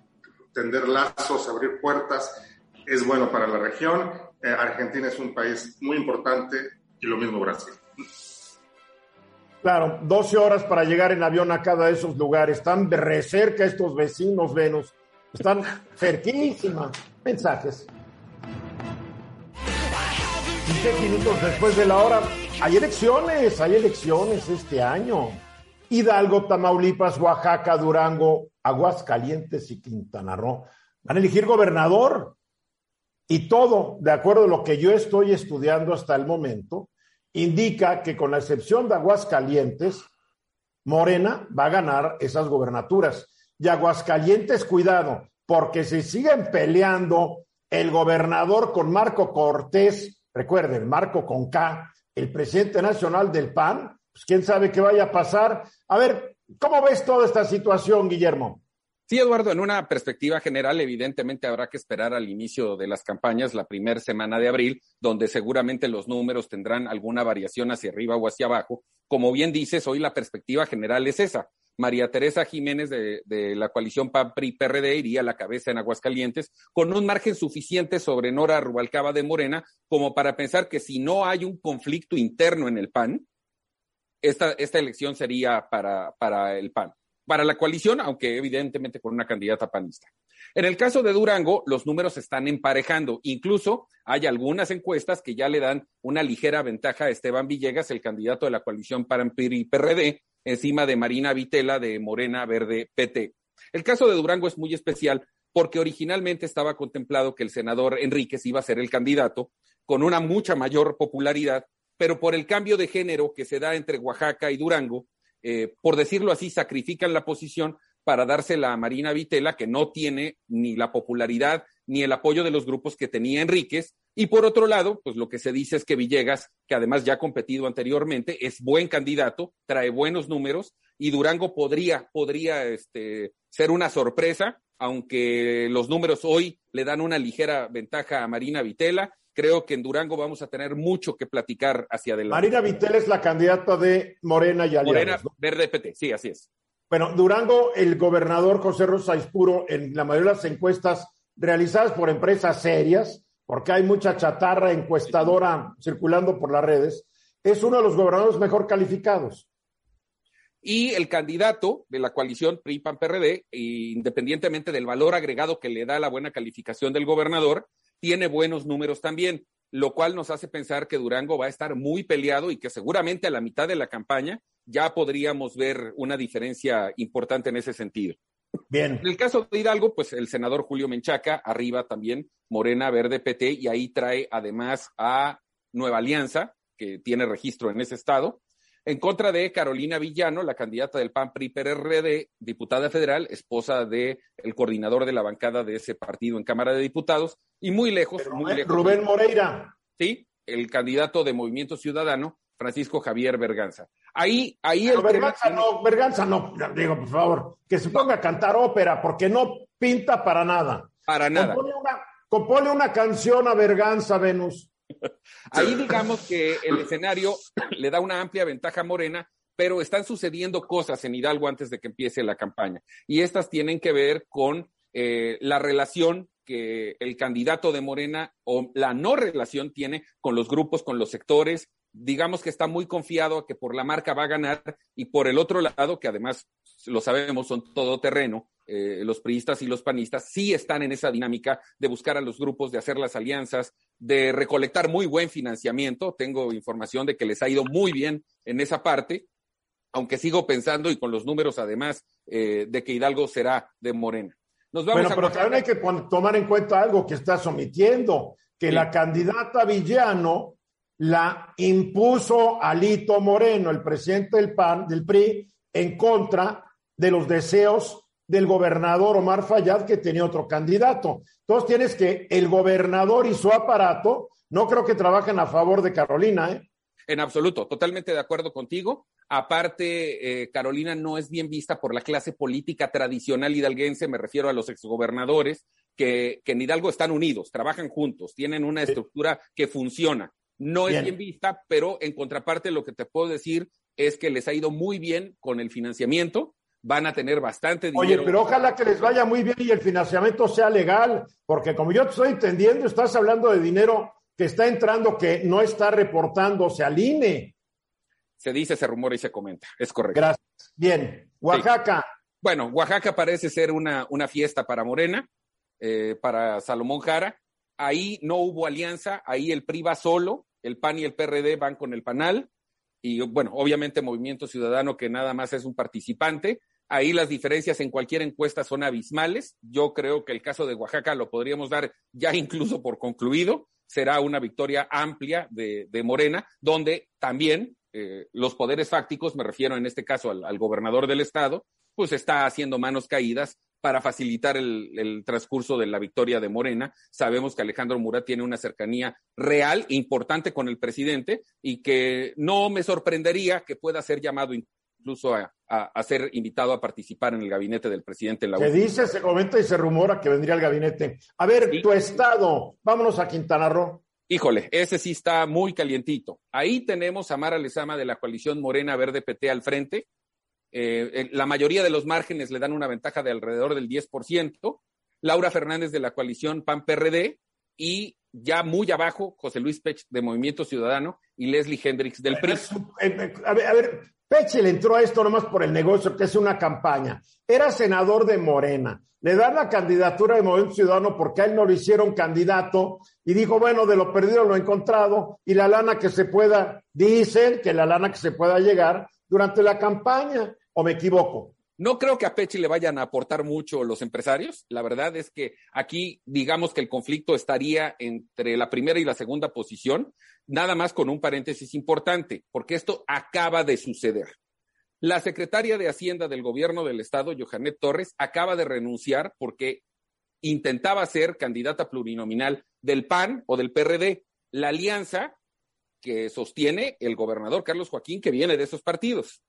tender lazos, abrir puertas, es bueno para la región. Eh, Argentina es un país muy importante y lo mismo Brasil. Claro, 12 horas para llegar en avión a cada de esos lugares. Están de cerca estos vecinos, Venus. Están (laughs) cerquísimas. Mensajes. 16 minutos después de la hora. Hay elecciones, hay elecciones este año. Hidalgo, Tamaulipas, Oaxaca, Durango, Aguascalientes y Quintana Roo van a elegir gobernador. Y todo, de acuerdo a lo que yo estoy estudiando hasta el momento, indica que con la excepción de Aguascalientes, Morena va a ganar esas gobernaturas. Y Aguascalientes, cuidado, porque si siguen peleando el gobernador con Marco Cortés, recuerden, Marco con K, el presidente nacional del PAN, pues quién sabe qué vaya a pasar. A ver, ¿cómo ves toda esta situación, Guillermo? Sí, Eduardo, en una perspectiva general, evidentemente habrá que esperar al inicio de las campañas, la primera semana de abril, donde seguramente los números tendrán alguna variación hacia arriba o hacia abajo. Como bien dices, hoy la perspectiva general es esa. María Teresa Jiménez de, la coalición PAN-PRI-PRD iría a la cabeza en Aguascalientes con un margen suficiente sobre Nora Rubalcaba de Morena como para pensar que si no hay un conflicto interno en el PAN, esta, esta elección sería para el PAN. Para la coalición, aunque evidentemente con una candidata panista. En el caso de Durango, los números están emparejando. Incluso hay algunas encuestas que ya le dan una ligera ventaja a Esteban Villegas, el candidato de la coalición PAN-PRI-PRD, encima de Marina Vitela de Morena Verde PT. El caso de Durango es muy especial porque originalmente estaba contemplado que el senador Enríquez iba a ser el candidato con una mucha mayor popularidad, pero por el cambio de género que se da entre Oaxaca y Durango, eh, por decirlo así, sacrifican la posición para dársela a Marina Vitela, que no tiene ni la popularidad ni el apoyo de los grupos que tenía Enríquez. Y por otro lado, pues lo que se dice es que Villegas, que además ya ha competido anteriormente, es buen candidato, trae buenos números y Durango podría, podría este, ser una sorpresa, aunque los números hoy le dan una ligera ventaja a Marina Vitela. Creo que en Durango vamos a tener mucho que platicar hacia adelante. Marina Vitela es la candidata de Morena y Aliados. Morena, Verde PT, sí, así es. Bueno, Durango, el gobernador José Rosa Ispuro, en la mayoría de las encuestas realizadas por empresas serias, porque hay mucha chatarra encuestadora circulando por las redes, es uno de los gobernadores mejor calificados. Y el candidato de la coalición PRI-PAN-PRD, independientemente del valor agregado que le da la buena calificación del gobernador, tiene buenos números también, lo cual nos hace pensar que Durango va a estar muy peleado y que seguramente a la mitad de la campaña ya podríamos ver una diferencia importante en ese sentido. Bien. En el caso de Hidalgo, pues el senador Julio Menchaca, arriba también Morena Verde PT, y ahí trae además a Nueva Alianza, que tiene registro en ese estado, en contra de Carolina Villano, la candidata del PAN PRI PRD, diputada federal, esposa del el coordinador de la bancada de ese partido en Cámara de Diputados, y muy lejos, muy lejos. Rubén Moreira. Sí, el candidato de Movimiento Ciudadano, Francisco Javier Berganza. Ahí, ahí el Berganza no, Berganza no, digo, por favor, que se ponga a cantar ópera, porque no pinta para nada. Para nada. Compone una, canción a Berganza, Venus. Ahí digamos que el escenario le da una amplia ventaja a Morena, pero están sucediendo cosas en Hidalgo antes de que empiece la campaña. Y estas tienen que ver con eh, la relación que el candidato de Morena o la no relación tiene con los grupos, con los sectores, digamos que está muy confiado a que por la marca va a ganar y por el otro lado, que además lo sabemos, son todoterreno, eh, los priistas y los panistas sí están en esa dinámica de buscar a los grupos, de hacer las alianzas, de recolectar muy buen financiamiento. Tengo información de que les ha ido muy bien en esa parte, aunque sigo pensando y con los números además eh, de que Hidalgo será de Morena. Nos vamos bueno, pero también hay que tomar en cuenta algo que estás omitiendo, que la candidata Villano la impuso Alito Moreno, el presidente del PAN, del PRI, en contra de los deseos del gobernador Omar Fayad, que tenía otro candidato. Entonces tienes que el gobernador y su aparato no creo que trabajen a favor de Carolina, ¿eh? En absoluto, totalmente de acuerdo contigo. Aparte, eh, Carolina no es bien vista por la clase política tradicional hidalguense, me refiero a los exgobernadores, que, en Hidalgo están unidos, trabajan juntos, tienen una estructura que funciona. No es bien vista, pero en contraparte lo que te puedo decir es que les ha ido muy bien con el financiamiento, van a tener bastante dinero. Oye, pero ojalá que les vaya muy bien y el financiamiento sea legal, porque como yo te estoy entendiendo, estás hablando de dinero que está entrando que no está reportándose al INE. Se dice, se rumora y se comenta, es correcto. Gracias. Bien, Oaxaca. Bueno, Oaxaca parece ser una, una fiesta para Morena, eh, para Salomón Jara. Ahí no hubo alianza, ahí el PRI va solo, el PAN y el PRD van con el PANAL, y bueno, obviamente Movimiento Ciudadano que nada más es un participante. Ahí las diferencias en cualquier encuesta son abismales. Yo creo que el caso de Oaxaca lo podríamos dar ya incluso por concluido. Será una victoria amplia de, Morena, donde también eh, los poderes fácticos, me refiero en este caso al, gobernador del estado, pues está haciendo manos caídas para facilitar el, transcurso de la victoria de Morena. Sabemos que Alejandro Murat tiene una cercanía real e importante con el presidente y que no me sorprendería que pueda ser llamado incluso a, ser invitado a participar en el gabinete del presidente. se dice, se comenta y se rumora que vendría al gabinete. A ver, tu estado, vámonos a Quintana Roo. Híjole, ese sí está muy calientito. Ahí tenemos a Mara Lezama de la coalición Morena Verde PT al frente. Eh, la mayoría de los márgenes le dan una ventaja de alrededor del 10%. Laura Fernández de la coalición PAN-PRD y ya muy abajo José Luis Pech de Movimiento Ciudadano y Leslie Hendrix del PRI. A ver, a ver, Pech le entró a esto nomás por el negocio, que es una campaña. Era senador de Morena. Le dan la candidatura de Movimiento Ciudadano porque a él no lo hicieron candidato y dijo, bueno, de lo perdido lo he encontrado y la lana que se pueda, dicen que la lana que se pueda llegar durante la campaña, ¿o me equivoco? No creo que a Pechi le vayan a aportar mucho los empresarios. La verdad es que aquí, digamos que el conflicto estaría entre la primera y la segunda posición, nada más con un paréntesis importante, porque esto acaba de suceder. La secretaria de Hacienda del gobierno del estado, Johanet Torres, acaba de renunciar porque intentaba ser candidata plurinominal del PAN o del PRD, la alianza que sostiene el gobernador Carlos Joaquín, que viene de esos partidos.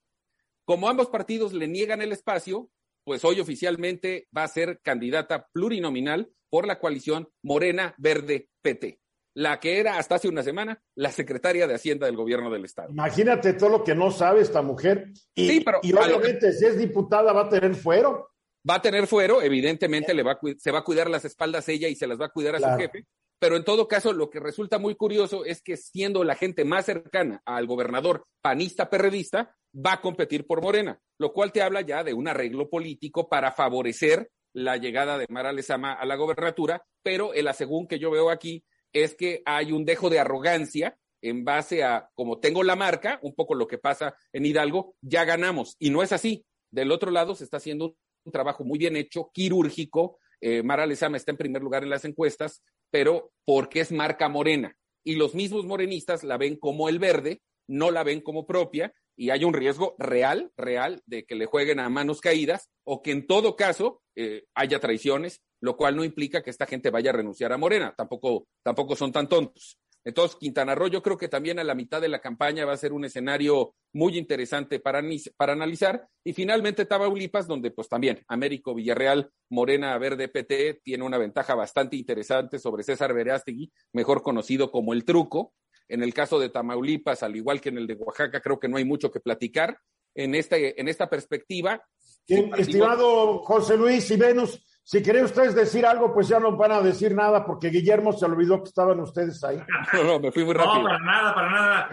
Como ambos partidos le niegan el espacio, pues hoy oficialmente va a ser candidata plurinominal por la coalición Morena Verde PT, la que era hasta hace una semana la secretaria de Hacienda del gobierno del Estado. Imagínate todo lo que no sabe esta mujer. Y, sí, pero, y obviamente, si es diputada, va a tener fuero. Va a tener fuero, evidentemente le va se va a cuidar las espaldas ella y se las va a cuidar a su jefe, pero en todo caso, lo que resulta muy curioso es que siendo la gente más cercana al gobernador panista perredista, va a competir por Morena, lo cual te habla ya de un arreglo político para favorecer la llegada de Mara Lezama a la gobernatura, pero el asegún que yo veo aquí es que hay un dejo de arrogancia en base a, como tengo la marca, un poco lo que pasa en Hidalgo, ya ganamos. Y no es así. Del otro lado se está haciendo un trabajo muy bien hecho, quirúrgico. Eh, Mara está en primer lugar en las encuestas, pero porque es marca morena. Y los mismos morenistas la ven como el verde, no la ven como propia, y hay un riesgo real, real, de que le jueguen a manos caídas o que en todo caso eh, haya traiciones, lo cual no implica que esta gente vaya a renunciar a Morena, tampoco, tampoco son tan tontos. Entonces, Quintana Roo yo creo que también a la mitad de la campaña va a ser un escenario muy interesante para, para analizar. Y finalmente Tamaulipas, donde pues también Américo Villarreal, Morena Verde PT, tiene una ventaja bastante interesante sobre César Verástegui, mejor conocido como el truco. En el caso de Tamaulipas, al igual que en el de Oaxaca, creo que no hay mucho que platicar. En, este, en esta perspectiva. estimado José Luis y Venus, si quieren ustedes decir algo, pues ya no van a decir nada porque Guillermo se olvidó que estaban ustedes ahí. No, no, me fui muy rápido. No, para nada, para nada.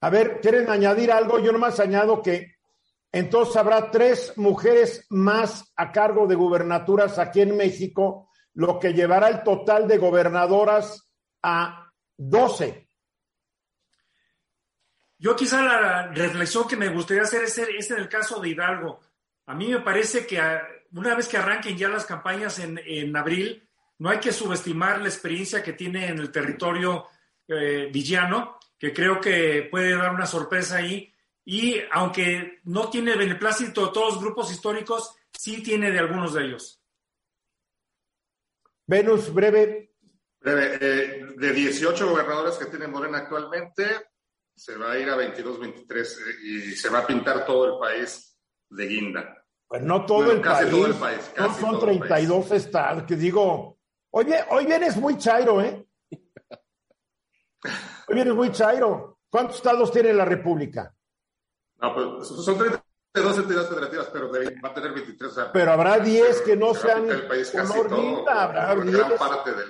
a ver, ¿quieren añadir algo? Yo nomás añado que entonces habrá tres mujeres más a cargo de gubernaturas aquí en México, lo que llevará el total de gobernadoras a 12. Yo quizá la reflexión que me gustaría hacer es, es en el caso de Hidalgo. A mí me parece que una vez que arranquen ya las campañas en, abril, no hay que subestimar la experiencia que tiene en el territorio eh, villano, que creo que puede dar una sorpresa ahí. Y aunque no tiene beneplácito de todos los grupos históricos, sí tiene de algunos de ellos. Venus, breve. Breve. Eh, de 18 gobernadores que tiene Morena actualmente, se va a ir a 22, 23 eh, y se va a pintar todo el país de guinda. Pues no todo, el, país, todo el país. no son 32 estados. Que digo, oye, hoy vienes muy chairo, ¿eh? Hoy vienes muy chairo. ¿Cuántos estados tiene la República? No, pues son 32 entidades federativas, pero va a tener 23. pero habrá 10 que no sean el país casi todo, habrá gran parte del...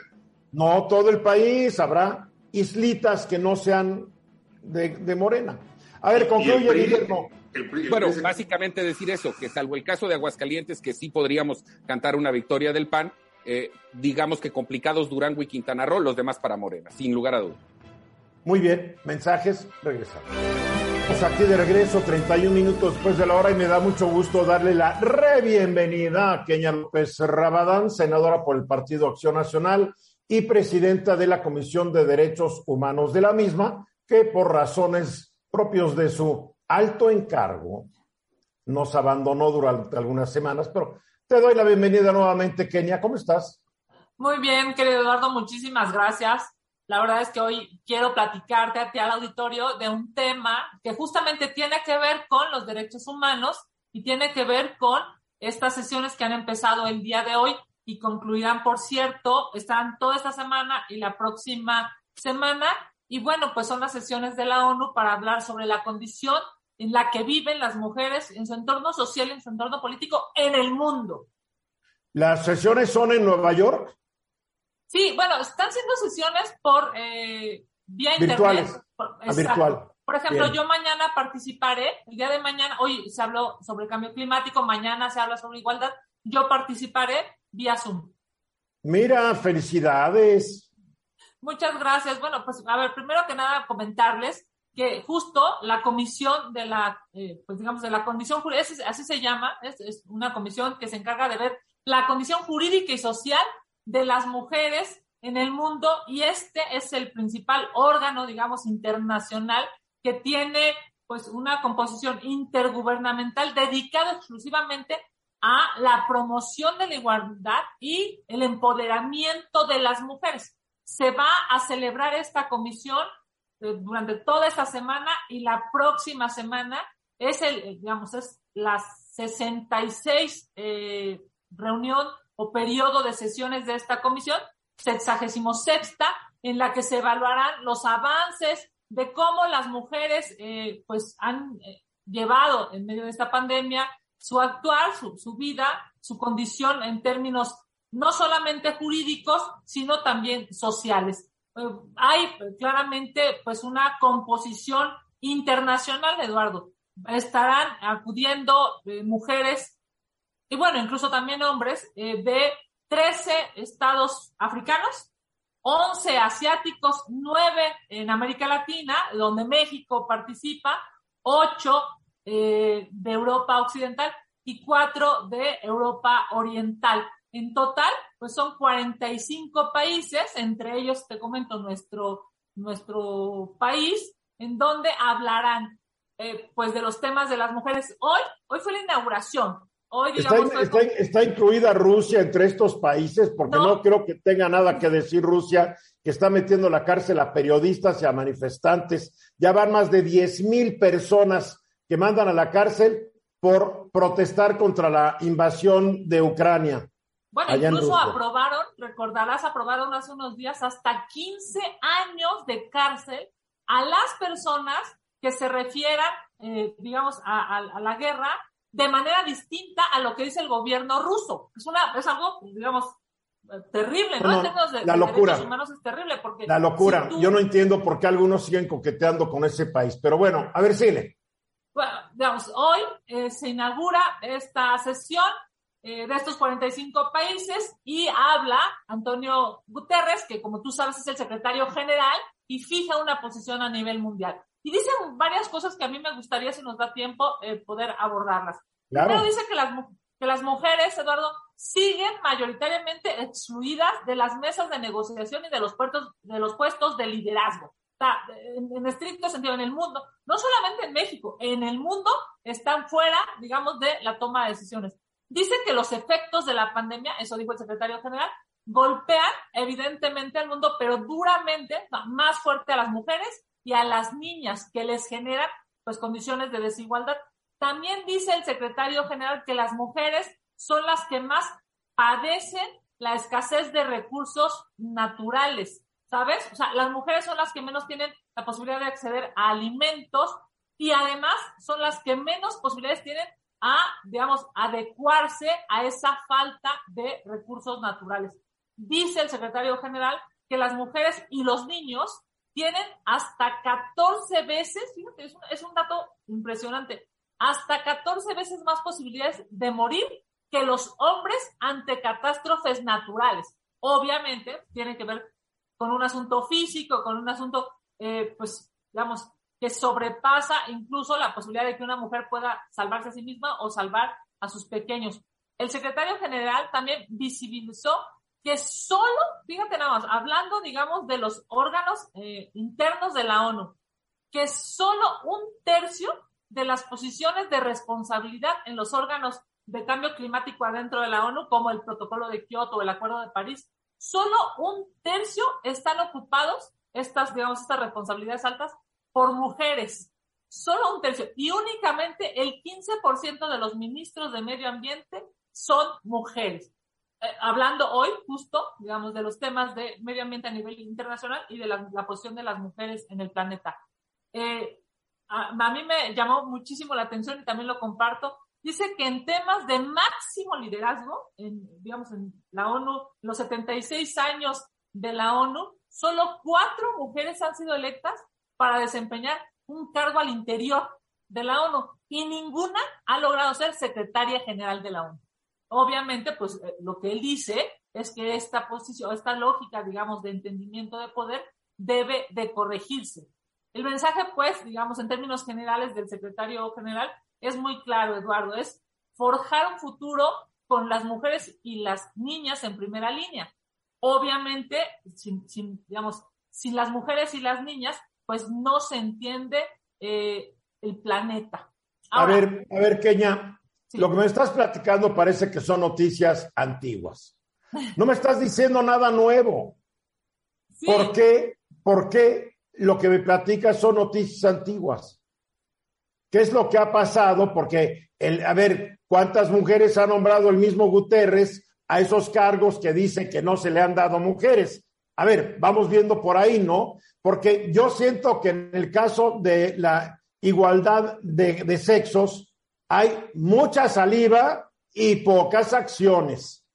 No todo el país, habrá islitas que no sean de, de Morena. A ver, concluye, Guillermo. Bueno, básicamente decir eso, que salvo el caso de Aguascalientes, que sí podríamos cantar una victoria del PAN, eh, digamos que complicados Durango y Quintana Roo, los demás para Morena, sin lugar a dudas. Muy bien, mensajes, regresamos. Pues aquí de regreso, 31 minutos después de la hora, y me da mucho gusto darle la re bienvenida a Kenia López Rabadán, senadora por el Partido Acción Nacional y presidenta de la Comisión de Derechos Humanos de la misma, que por razones propios de su alto encargo nos abandonó durante algunas semanas, pero te doy la bienvenida nuevamente, Kenia. ¿Cómo estás? Muy bien, querido Eduardo, muchísimas gracias. La verdad es que hoy quiero platicarte a ti al auditorio de un tema que justamente tiene que ver con los derechos humanos y tiene que ver con estas sesiones que han empezado el día de hoy y concluirán, por cierto, están toda esta semana y la próxima semana. Y bueno, pues son las sesiones de la ONU para hablar sobre la condición en la que viven las mujeres en su entorno social en su entorno político en el mundo. ¿Las sesiones son en Nueva York? Sí, bueno, están siendo sesiones por eh, vía internet. Por, ah, virtual. Por ejemplo, yo mañana participaré, el día de mañana, hoy se habló sobre cambio climático, mañana se habla sobre igualdad, yo participaré vía Zoom. Mira, felicidades. Muchas gracias. Bueno, pues a ver, primero que nada comentarles justo la comisión de la, eh, pues digamos, de la jurídica, así se llama, es, una comisión que se encarga de ver la condición jurídica y social de las mujeres en el mundo y este es el principal órgano, digamos, internacional que tiene pues una composición intergubernamental dedicada exclusivamente a la promoción de la igualdad y el empoderamiento de las mujeres. Se va a celebrar esta comisión durante toda esta semana y la próxima semana es el, digamos, es la 66 eh, reunión o periodo de sesiones de esta comisión, sexagésimo sexta, en la que se evaluarán los avances de cómo las mujeres eh, pues han eh, llevado en medio de esta pandemia su actual, su, vida, su condición en términos no solamente jurídicos, sino también sociales. Hay claramente pues una composición internacional, Eduardo. Estarán acudiendo eh, mujeres y bueno, incluso también hombres eh, de 13 estados africanos, 11 asiáticos, 9 en América Latina, donde México participa, 8 eh, de Europa Occidental y cuatro de Europa Oriental. En total, pues son 45 países, entre ellos te comento nuestro, nuestro país, en donde hablarán eh, pues de los temas de las mujeres. Hoy, hoy fue la inauguración. Hoy, digamos, está, está, incluida Rusia entre estos países, porque no. no creo que tenga nada que decir Rusia, que está metiendo la cárcel a periodistas y a manifestantes. Ya van más de 10 mil personas que mandan a la cárcel por protestar contra la invasión de Ucrania. Bueno, incluso aprobaron, recordarás, aprobaron hace unos días hasta 15 años de cárcel a las personas que se refieran, eh, digamos, a, a, la guerra de manera distinta a lo que dice el gobierno ruso. Es, una, es algo, digamos, terrible, ¿no? de, la locura. derechos humanos es terrible porque... La locura. Yo no entiendo por qué algunos siguen coqueteando con ese país. Pero bueno, a ver, Cine bueno, digamos, hoy eh, se inaugura esta sesión eh, de estos 45 países y habla Antonio Guterres, que como tú sabes es el secretario general y fija una posición a nivel mundial. Y dice varias cosas que a mí me gustaría, si nos da tiempo, eh, poder abordarlas. Claro. Primero dice que las, que las mujeres, Eduardo, siguen mayoritariamente excluidas de las mesas de negociación y de los, puestos, de los puestos de liderazgo en, en, estricto sentido en el mundo, no solamente en México, en el mundo están fuera, digamos, de la toma de decisiones. Dice que los efectos de la pandemia, eso dijo el secretario general, golpean evidentemente al mundo, pero duramente, más fuerte a las mujeres y a las niñas que les generan pues condiciones de desigualdad. También dice el secretario general que las mujeres son las que más padecen la escasez de recursos naturales, ¿sabes? O sea, las mujeres son las que menos tienen la posibilidad de acceder a alimentos y además son las que menos posibilidades tienen a, digamos, adecuarse a esa falta de recursos naturales. Dice el secretario general que las mujeres y los niños tienen hasta 14 veces, fíjate, es un, dato impresionante, hasta 14 veces más posibilidades de morir que los hombres ante catástrofes naturales. Obviamente, tiene que ver con un asunto físico, con un asunto, eh, pues, digamos, que sobrepasa incluso la posibilidad de que una mujer pueda salvarse a sí misma o salvar a sus pequeños. El secretario general también visibilizó que solo, fíjate nada más, hablando, digamos, de los órganos eh, internos de la ONU, que solo un tercio de las posiciones de responsabilidad en los órganos de cambio climático adentro de la ONU, como el protocolo de Kioto o el Acuerdo de París, solo un tercio están ocupados, estas, digamos, estas responsabilidades altas, por mujeres. Solo un tercio. Y únicamente el 15% de los ministros de medio ambiente son mujeres. Eh, hablando hoy justo, digamos, de los temas de medio ambiente a nivel internacional y de la, posición de las mujeres en el planeta. Eh, a, a, mí me llamó muchísimo la atención y también lo comparto dice que en temas de máximo liderazgo, en, digamos, en la ONU, los 76 años de la ONU, solo cuatro mujeres han sido electas para desempeñar un cargo al interior de la ONU y ninguna ha logrado ser secretaria general de la ONU. Obviamente, pues eh, lo que él dice es que esta posición, esta lógica, digamos, de entendimiento de poder debe de corregirse. El mensaje, pues, digamos, en términos generales del secretario general, es muy claro, Eduardo, es forjar un futuro con las mujeres y las niñas en primera línea. Obviamente, sin, digamos, sin las mujeres y las niñas, pues no se entiende eh, el planeta. a ver, a ver, Keña, lo que me estás platicando parece que son noticias antiguas. No me estás diciendo nada nuevo. ¿Por qué? ¿Por qué lo que me platicas son noticias antiguas? ¿Qué es lo que ha pasado? Porque, el, a ver, ¿cuántas mujeres ha nombrado el mismo Guterres a esos cargos que dice que no se le han dado mujeres? A ver, vamos viendo por ahí, ¿no? Porque yo siento que en el caso de la igualdad de, sexos hay mucha saliva y pocas acciones.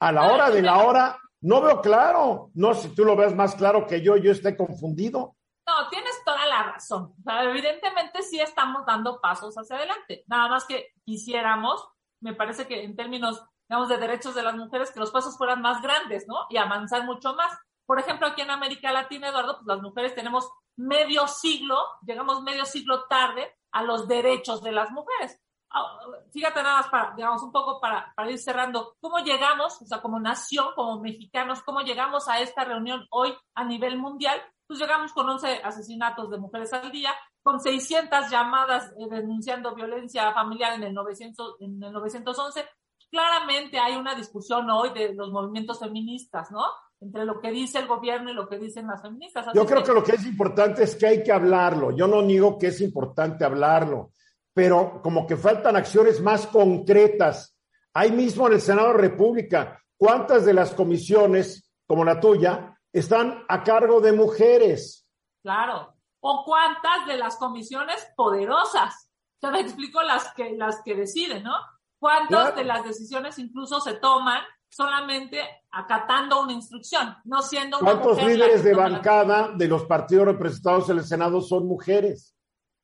A la hora de la hora, no veo claro. No, si tú lo ves más claro que yo, yo esté confundido. No, tienes toda la razón. evidentemente sí estamos dando pasos hacia adelante. Nada más que quisiéramos, me parece que en términos, digamos, de derechos de las mujeres, que los pasos fueran más grandes, ¿no? Y avanzar mucho más. Por ejemplo, aquí en América Latina, Eduardo, pues las mujeres tenemos medio siglo, llegamos medio siglo tarde a los derechos de las mujeres. Ah, fíjate nada más para, digamos, un poco para, para ir cerrando, ¿cómo llegamos, o sea, como nación, como mexicanos, cómo llegamos a esta reunión hoy a nivel mundial? pues llegamos con 11 asesinatos de mujeres al día, con 600 llamadas eh, denunciando violencia familiar en el, 900, en el 911. Claramente hay una discusión hoy de los movimientos feministas, ¿no? Entre lo que dice el gobierno y lo que dicen las feministas. Yo creo que... lo que es importante es que hay que hablarlo. Yo no niego que es importante hablarlo, pero como que faltan acciones más concretas. Ahí mismo en el Senado de la República, ¿cuántas de las comisiones, como la tuya, están a cargo de mujeres. Claro. O cuántas de las comisiones poderosas. Te me explico las que, las que deciden, ¿no? ¿Cuántas de las decisiones incluso se toman solamente acatando una instrucción, no siendo ¿Cuántos líderes de bancada de los partidos representados en el Senado son mujeres?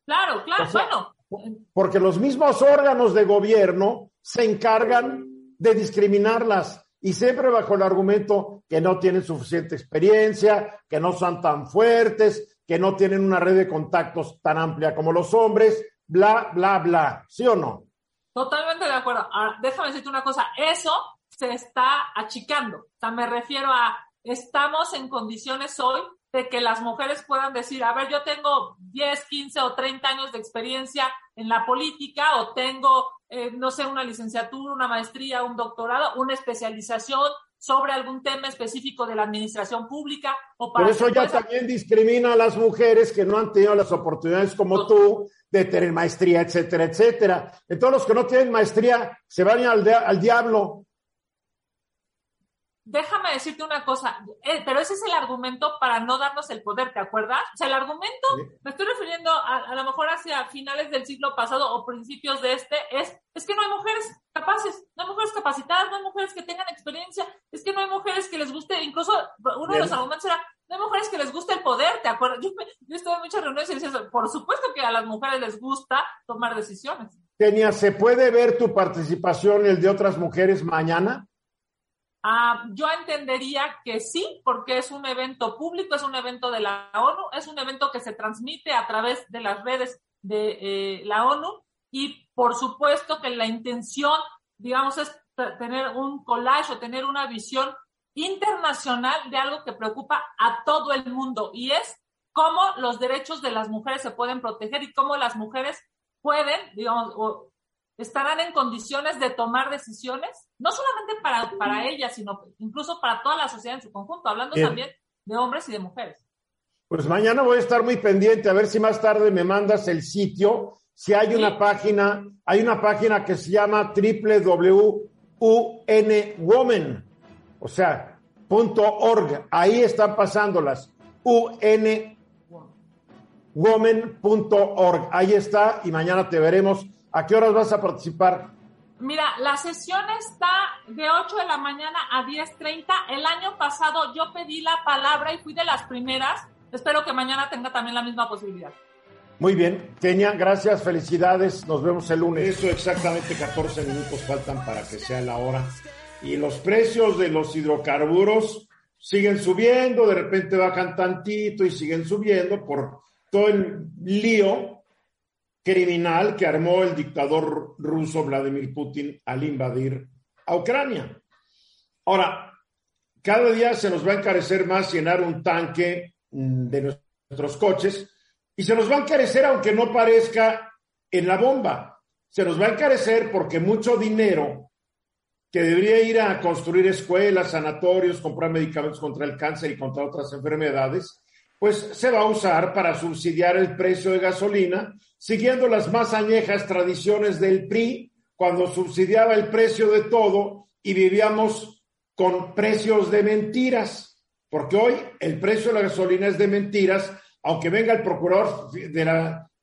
Claro, claro, bueno. Porque los mismos órganos de gobierno se encargan de discriminarlas y siempre bajo el argumento que no tienen suficiente experiencia, que no son tan fuertes, que no tienen una red de contactos tan amplia como los hombres, bla, bla, bla. ¿Sí o no? Totalmente de acuerdo. Ahora, déjame decirte una cosa, eso se está achicando. O sea, me refiero a, estamos en condiciones hoy de que las mujeres puedan decir, a ver, yo tengo 10, 15 o 30 años de experiencia en la política o tengo eh, no sé, una licenciatura, una maestría, un doctorado, una especialización sobre algún tema específico de la administración pública o para Pero eso ya también discrimina a las mujeres que no han tenido las oportunidades como tú de tener maestría, etcétera, etcétera. Entonces los que no tienen maestría se van al, al diablo déjame decirte una cosa, eh, pero ese es el argumento para no darnos el poder, ¿te acuerdas? O sea, el argumento, me estoy refiriendo a, a lo mejor hacia finales del siglo pasado o principios de este, es, es que no hay mujeres capaces, no hay mujeres capacitadas, no hay mujeres que tengan experiencia, es que no hay mujeres que les guste, incluso uno de los argumentos era, no hay mujeres que les guste el poder, ¿te acuerdas? (laughs) Yo, yo estuve en muchas reuniones y decía eso, por supuesto que a las mujeres les gusta tomar decisiones. Kenia, ¿se puede ver tu participación, el de otras mujeres mañana? Ah, yo entendería que sí, porque es un evento público, es un evento de la ONU, es un evento que se transmite a través de las redes de eh, la ONU y por supuesto que la intención, digamos, es tener un collage o tener una visión internacional de algo que preocupa a todo el mundo y es cómo los derechos de las mujeres se pueden proteger y cómo las mujeres pueden, digamos, estarán en condiciones de tomar decisiones, no solamente para, para ellas, sino incluso para toda la sociedad en su conjunto, hablando también de hombres y de mujeres. Pues mañana voy a estar muy pendiente, a ver si más tarde me mandas el sitio, si hay una página, hay una página que se llama www.unwoman, o sea, punto .org, ahí están pasándolas, unwoman.org, ahí está, y mañana te veremos ¿A qué horas vas a participar? Mira, la sesión está de 8 de la mañana a 10.30. El año pasado yo pedí la palabra y fui de las primeras. Espero que mañana tenga también la misma posibilidad. Muy bien, Kenia, gracias, felicidades. Nos vemos el lunes. Eso exactamente 14 minutos faltan para que sea la hora. Y los precios de los hidrocarburos siguen subiendo, de repente bajan tantito y siguen subiendo por todo el lío criminal que armó el dictador ruso Vladimir Putin al invadir a Ucrania. Ahora, cada día se nos va a encarecer más llenar un tanque mm, de nuestros coches y se nos va a encarecer aunque no parezca en la bomba. Se nos va a encarecer porque mucho dinero que debería ir a construir escuelas, sanatorios, comprar medicamentos contra el cáncer y contra otras enfermedades, pues se va a usar para subsidiar el precio de gasolina, siguiendo las más añejas tradiciones del PRI, cuando subsidiaba el precio de todo y vivíamos con precios de mentiras, porque hoy el precio de la gasolina es de mentiras, aunque venga el procurador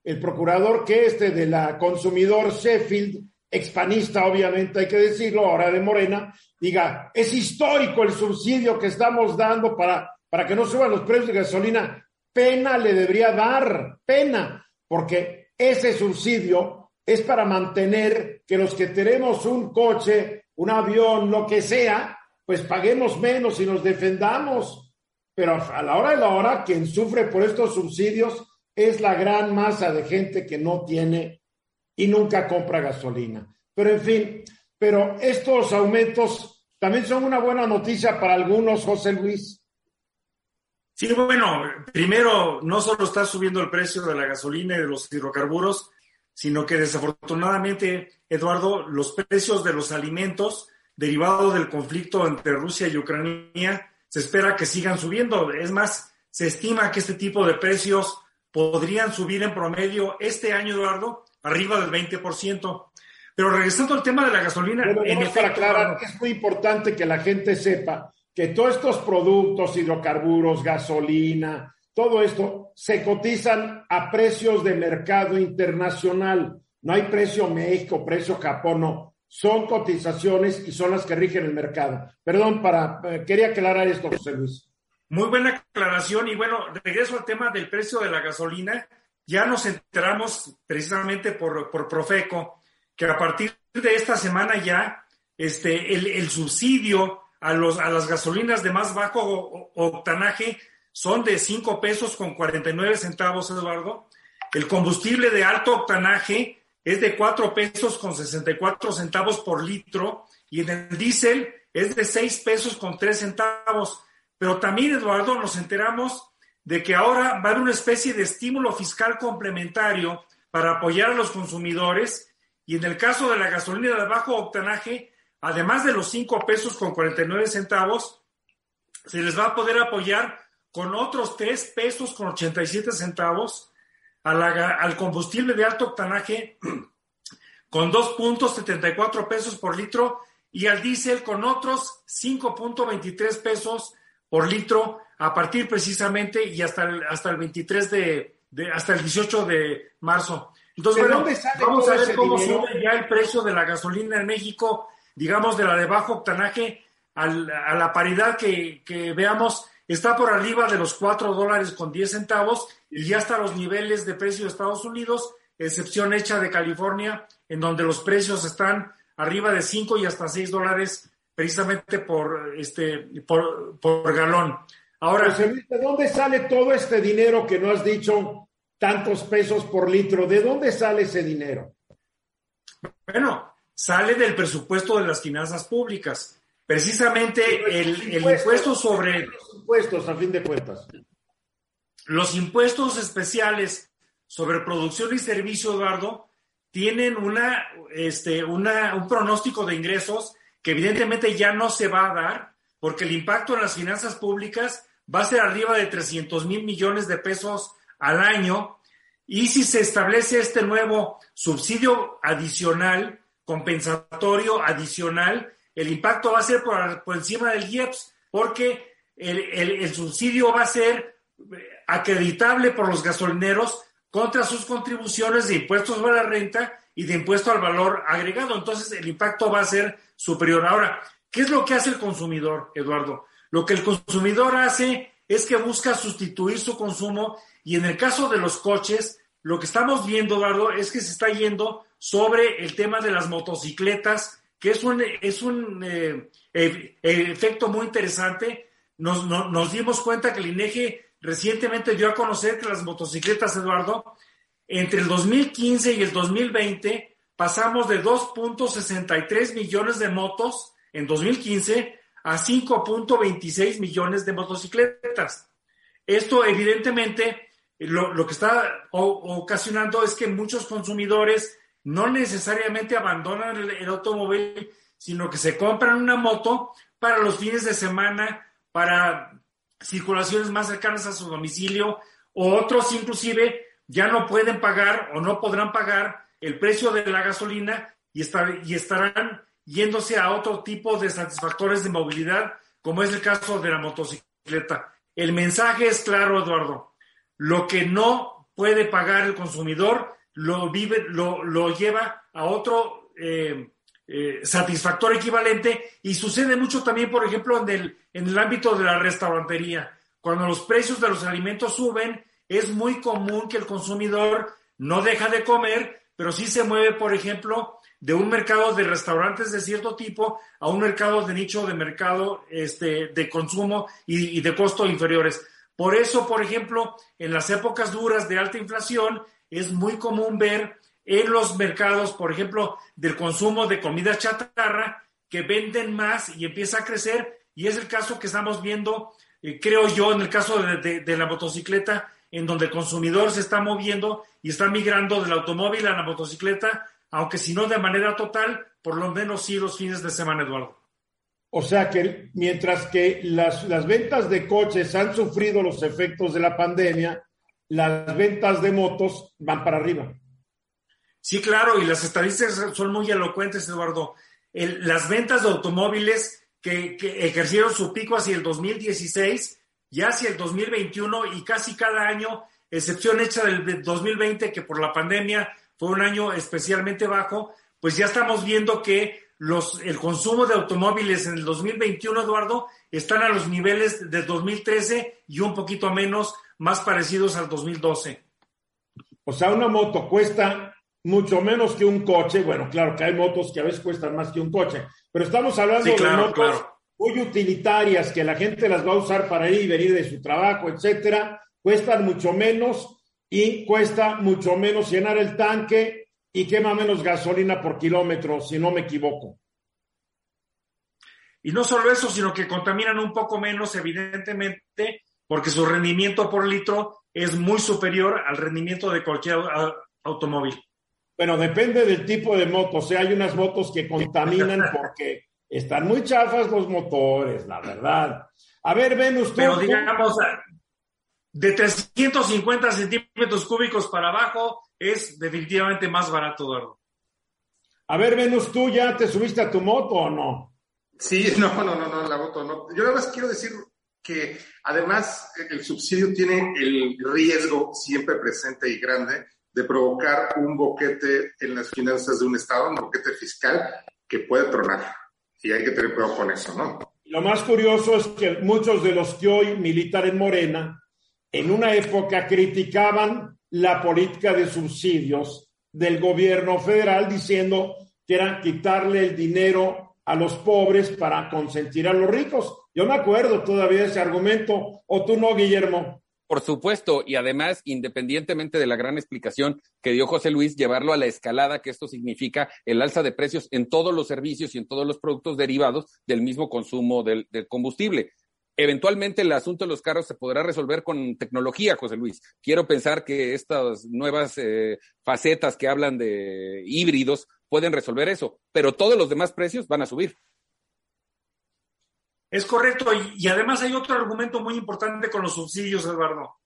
el procurador que este de la consumidor Sheffield, expanista obviamente hay que decirlo, ahora de Morena, diga, es histórico el subsidio que estamos dando para para que no suban los precios de gasolina, pena le debería dar, pena, porque ese subsidio es para mantener que los que tenemos un coche, un avión, lo que sea, pues paguemos menos y nos defendamos. Pero a la hora de la hora, quien sufre por estos subsidios es la gran masa de gente que no tiene y nunca compra gasolina. Pero en fin, pero estos aumentos también son una buena noticia para algunos, José Luis. Sí, bueno, primero, no solo está subiendo el precio de la gasolina y de los hidrocarburos, sino que desafortunadamente, Eduardo, los precios de los alimentos derivados del conflicto entre Rusia y Ucrania se espera que sigan subiendo. Es más, se estima que este tipo de precios podrían subir en promedio este año, Eduardo, arriba del 20%. Pero regresando al tema de la gasolina, en efecto, para aclarar, es muy importante que la gente sepa que todos estos productos, hidrocarburos, gasolina, todo esto se cotizan a precios de mercado internacional. No hay precio México, precio Japón, no. Son cotizaciones y son las que rigen el mercado. Perdón, para, eh, quería aclarar esto, José Luis. Muy buena aclaración y bueno, regreso al tema del precio de la gasolina. Ya nos enteramos precisamente por, por Profeco que a partir de esta semana ya este, el, el subsidio a, las gasolinas de más bajo octanaje son de 5 pesos con 49 centavos, Eduardo. El combustible de alto octanaje es de 4 pesos con 64 centavos por litro y en el diésel es de 6 pesos con 3 centavos. Pero también, Eduardo, nos enteramos de que ahora va a una especie de estímulo fiscal complementario para apoyar a los consumidores Y en el caso de la gasolina de bajo octanaje, además de los 5 pesos con 49 centavos, se les va a poder apoyar con otros 3 pesos con 87 centavos a la, al combustible de alto octanaje (clears throat) con 2.74 pesos por litro y al diésel con otros 5.23 pesos por litro a partir precisamente y hasta el, hasta el 23 de, de hasta el 18 de marzo. Entonces, bueno, vamos a ver cómo dinero? sube ya el precio de la gasolina en México, digamos de la de bajo octanaje, al, a la paridad que, que, veamos, está por arriba de los 4 dólares con 10 centavos y ya hasta los niveles de precio de Estados Unidos, excepción hecha de California, en donde los precios están arriba de 5 y hasta 6 dólares precisamente por, este, por, por galón. Ahora, José ¿de dónde sale todo este dinero que no has dicho tantos pesos por litro? ¿De dónde sale ese dinero? Bueno, sale del presupuesto de las finanzas públicas. Precisamente el, el impuesto sobre... Los impuestos, a fin de cuentas. Los impuestos especiales sobre producción y servicio, Eduardo, tienen una, este, una, un pronóstico de ingresos que evidentemente ya no se va a dar porque el impacto en las finanzas públicas va a ser arriba de 300 mil millones de pesos al año. Y si se establece este nuevo subsidio adicional, compensatorio adicional, el impacto va a ser por, por encima del IEPS, porque el, el, el, subsidio va a ser acreditable por los gasolineros contra sus contribuciones de impuestos a la renta y de impuesto al valor agregado. Entonces, el impacto va a ser superior. Ahora, ¿qué es lo que hace el consumidor, Eduardo? Lo que el consumidor hace es que busca sustituir su consumo y en el caso de los coches, lo que estamos viendo, Eduardo, es que se está yendo sobre el tema de las motocicletas, que es un, es un eh, eh, efecto muy interesante. Nos, no, nos dimos cuenta que el INEGE recientemente dio a conocer que las motocicletas, Eduardo, entre el 2015 y el 2020 pasamos de 2.63 millones de motos en 2015 a 5.26 millones de motocicletas. Esto evidentemente lo, lo que está ocasionando es que muchos consumidores no necesariamente abandonan el, el automóvil, sino que se compran una moto para los fines de semana, para circulaciones más cercanas a su domicilio, o otros inclusive ya no pueden pagar o no podrán pagar el precio de la gasolina y, estar, y estarán yéndose a otro tipo de satisfactores de movilidad, como es el caso de la motocicleta. El mensaje es claro, Eduardo. Lo que no puede pagar el consumidor lo, vive, lo, lo lleva a otro eh, eh, satisfactor equivalente y sucede mucho también, por ejemplo, en el, en el ámbito de la restaurantería. Cuando los precios de los alimentos suben, es muy común que el consumidor no deja de comer, pero sí se mueve, por ejemplo, de un mercado de restaurantes de cierto tipo a un mercado de nicho de mercado este, de consumo y, y de costo inferiores. Por eso, por ejemplo, en las épocas duras de alta inflación, es muy común ver en los mercados, por ejemplo, del consumo de comida chatarra, que venden más y empieza a crecer. Y es el caso que estamos viendo, eh, creo yo, en el caso de, de, de, la motocicleta, en donde el consumidor se está moviendo y está migrando del automóvil a la motocicleta, aunque si no de manera total, por lo menos sí los fines de semana, Eduardo. O sea que mientras que las, las ventas de coches han sufrido los efectos de la pandemia, las ventas de motos van para arriba. Sí, claro, y las estadísticas son muy elocuentes, Eduardo. El, las ventas de automóviles que, que, ejercieron su pico hacia el 2016 y hacia el 2021 y casi cada año, excepción hecha del 2020, que por la pandemia fue un año especialmente bajo, pues ya estamos viendo que los, el consumo de automóviles en el 2021, Eduardo, están a los niveles de 2013 y un poquito menos, más parecidos al 2012. O sea, una moto cuesta mucho menos que un coche. Bueno, claro que hay motos que a veces cuestan más que un coche, pero estamos hablando sí, claro, de motos claro muy utilitarias que la gente las va a usar para ir y venir de su trabajo, etcétera, cuestan mucho menos y cuesta mucho menos llenar el tanque y quema menos gasolina por kilómetro, si no me equivoco. Y no solo eso, sino que contaminan un poco menos, evidentemente, porque su rendimiento por litro es muy superior al rendimiento de cualquier automóvil. Bueno, depende del tipo de moto. O sea, hay unas motos que contaminan (laughs) porque están muy chafas los motores, la verdad. A ver, Venus, tú. Pero digamos, de 350 centímetros cúbicos para abajo es definitivamente más barato, Eduardo. A ver, Venus, ¿tú ya te subiste a tu moto o no? Sí, (laughs) no, no, no, no, la moto no. Yo nada más quiero decir que además el subsidio tiene el riesgo siempre presente y grande de provocar un boquete en las finanzas de un Estado, un boquete fiscal que puede tronar. Y hay que tener cuidado con eso, ¿no? Lo más curioso es que muchos de los que hoy militan en Morena en una época criticaban la política de subsidios del gobierno federal diciendo que era quitarle el dinero a los pobres para consentir a los ricos. Yo me acuerdo todavía ese argumento, o tú no, Guillermo. Por supuesto, y además, independientemente de la gran explicación que dio José Luis, llevarlo a la escalada, que esto significa el alza de precios en todos los servicios y en todos los productos derivados del mismo consumo del combustible. Eventualmente el asunto de los carros se podrá resolver con tecnología, José Luis. Quiero pensar que estas nuevas eh, facetas que hablan de híbridos pueden resolver eso, pero todos los demás precios van a subir. Es correcto, y, y además hay otro argumento muy importante con los subsidios, Eduardo.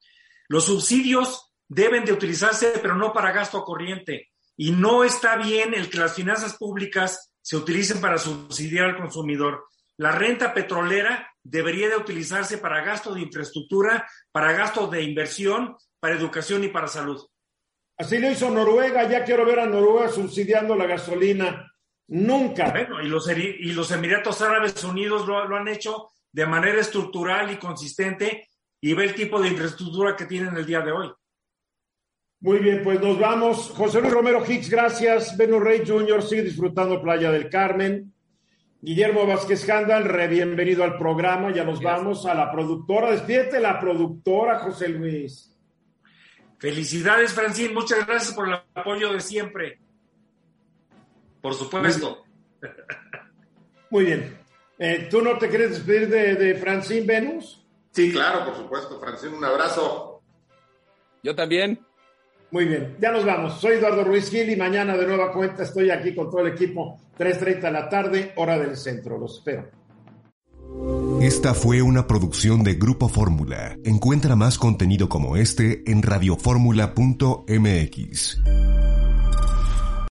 Los subsidios deben de utilizarse, pero no para gasto corriente. Y no está bien el que las finanzas públicas se utilicen para subsidiar al consumidor. La renta petrolera debería de utilizarse para gasto de infraestructura, para gasto de inversión, para educación y para salud. Así lo hizo Noruega, ya quiero ver a Noruega subsidiando la gasolina. Nunca. Bueno, y los, y los Emiratos Árabes Unidos lo, lo han hecho de manera estructural y consistente y ve el tipo de infraestructura que tienen el día de hoy. Muy bien, pues nos vamos. José Luis Romero Hicks, gracias. Beno Rey Jr. sigue disfrutando Playa del Carmen. Guillermo Vázquez Handal, re bienvenido al programa. Ya nos vamos a la productora. Despídete la productora, José Luis. Felicidades, Francín. Muchas gracias por el apoyo de siempre. Por supuesto. Muy bien. Eh, ¿Tú no te quieres despedir de, de Francine Venus? Sí, claro, por supuesto. Francine, un abrazo. Yo también. Muy bien, ya nos vamos. Soy Eduardo Ruiz Gil y mañana de nueva cuenta estoy aquí con todo el equipo, 3.30 de la tarde, hora del centro. Los espero. Esta fue una producción de Grupo Fórmula. Encuentra más contenido como este en radioformula.mx.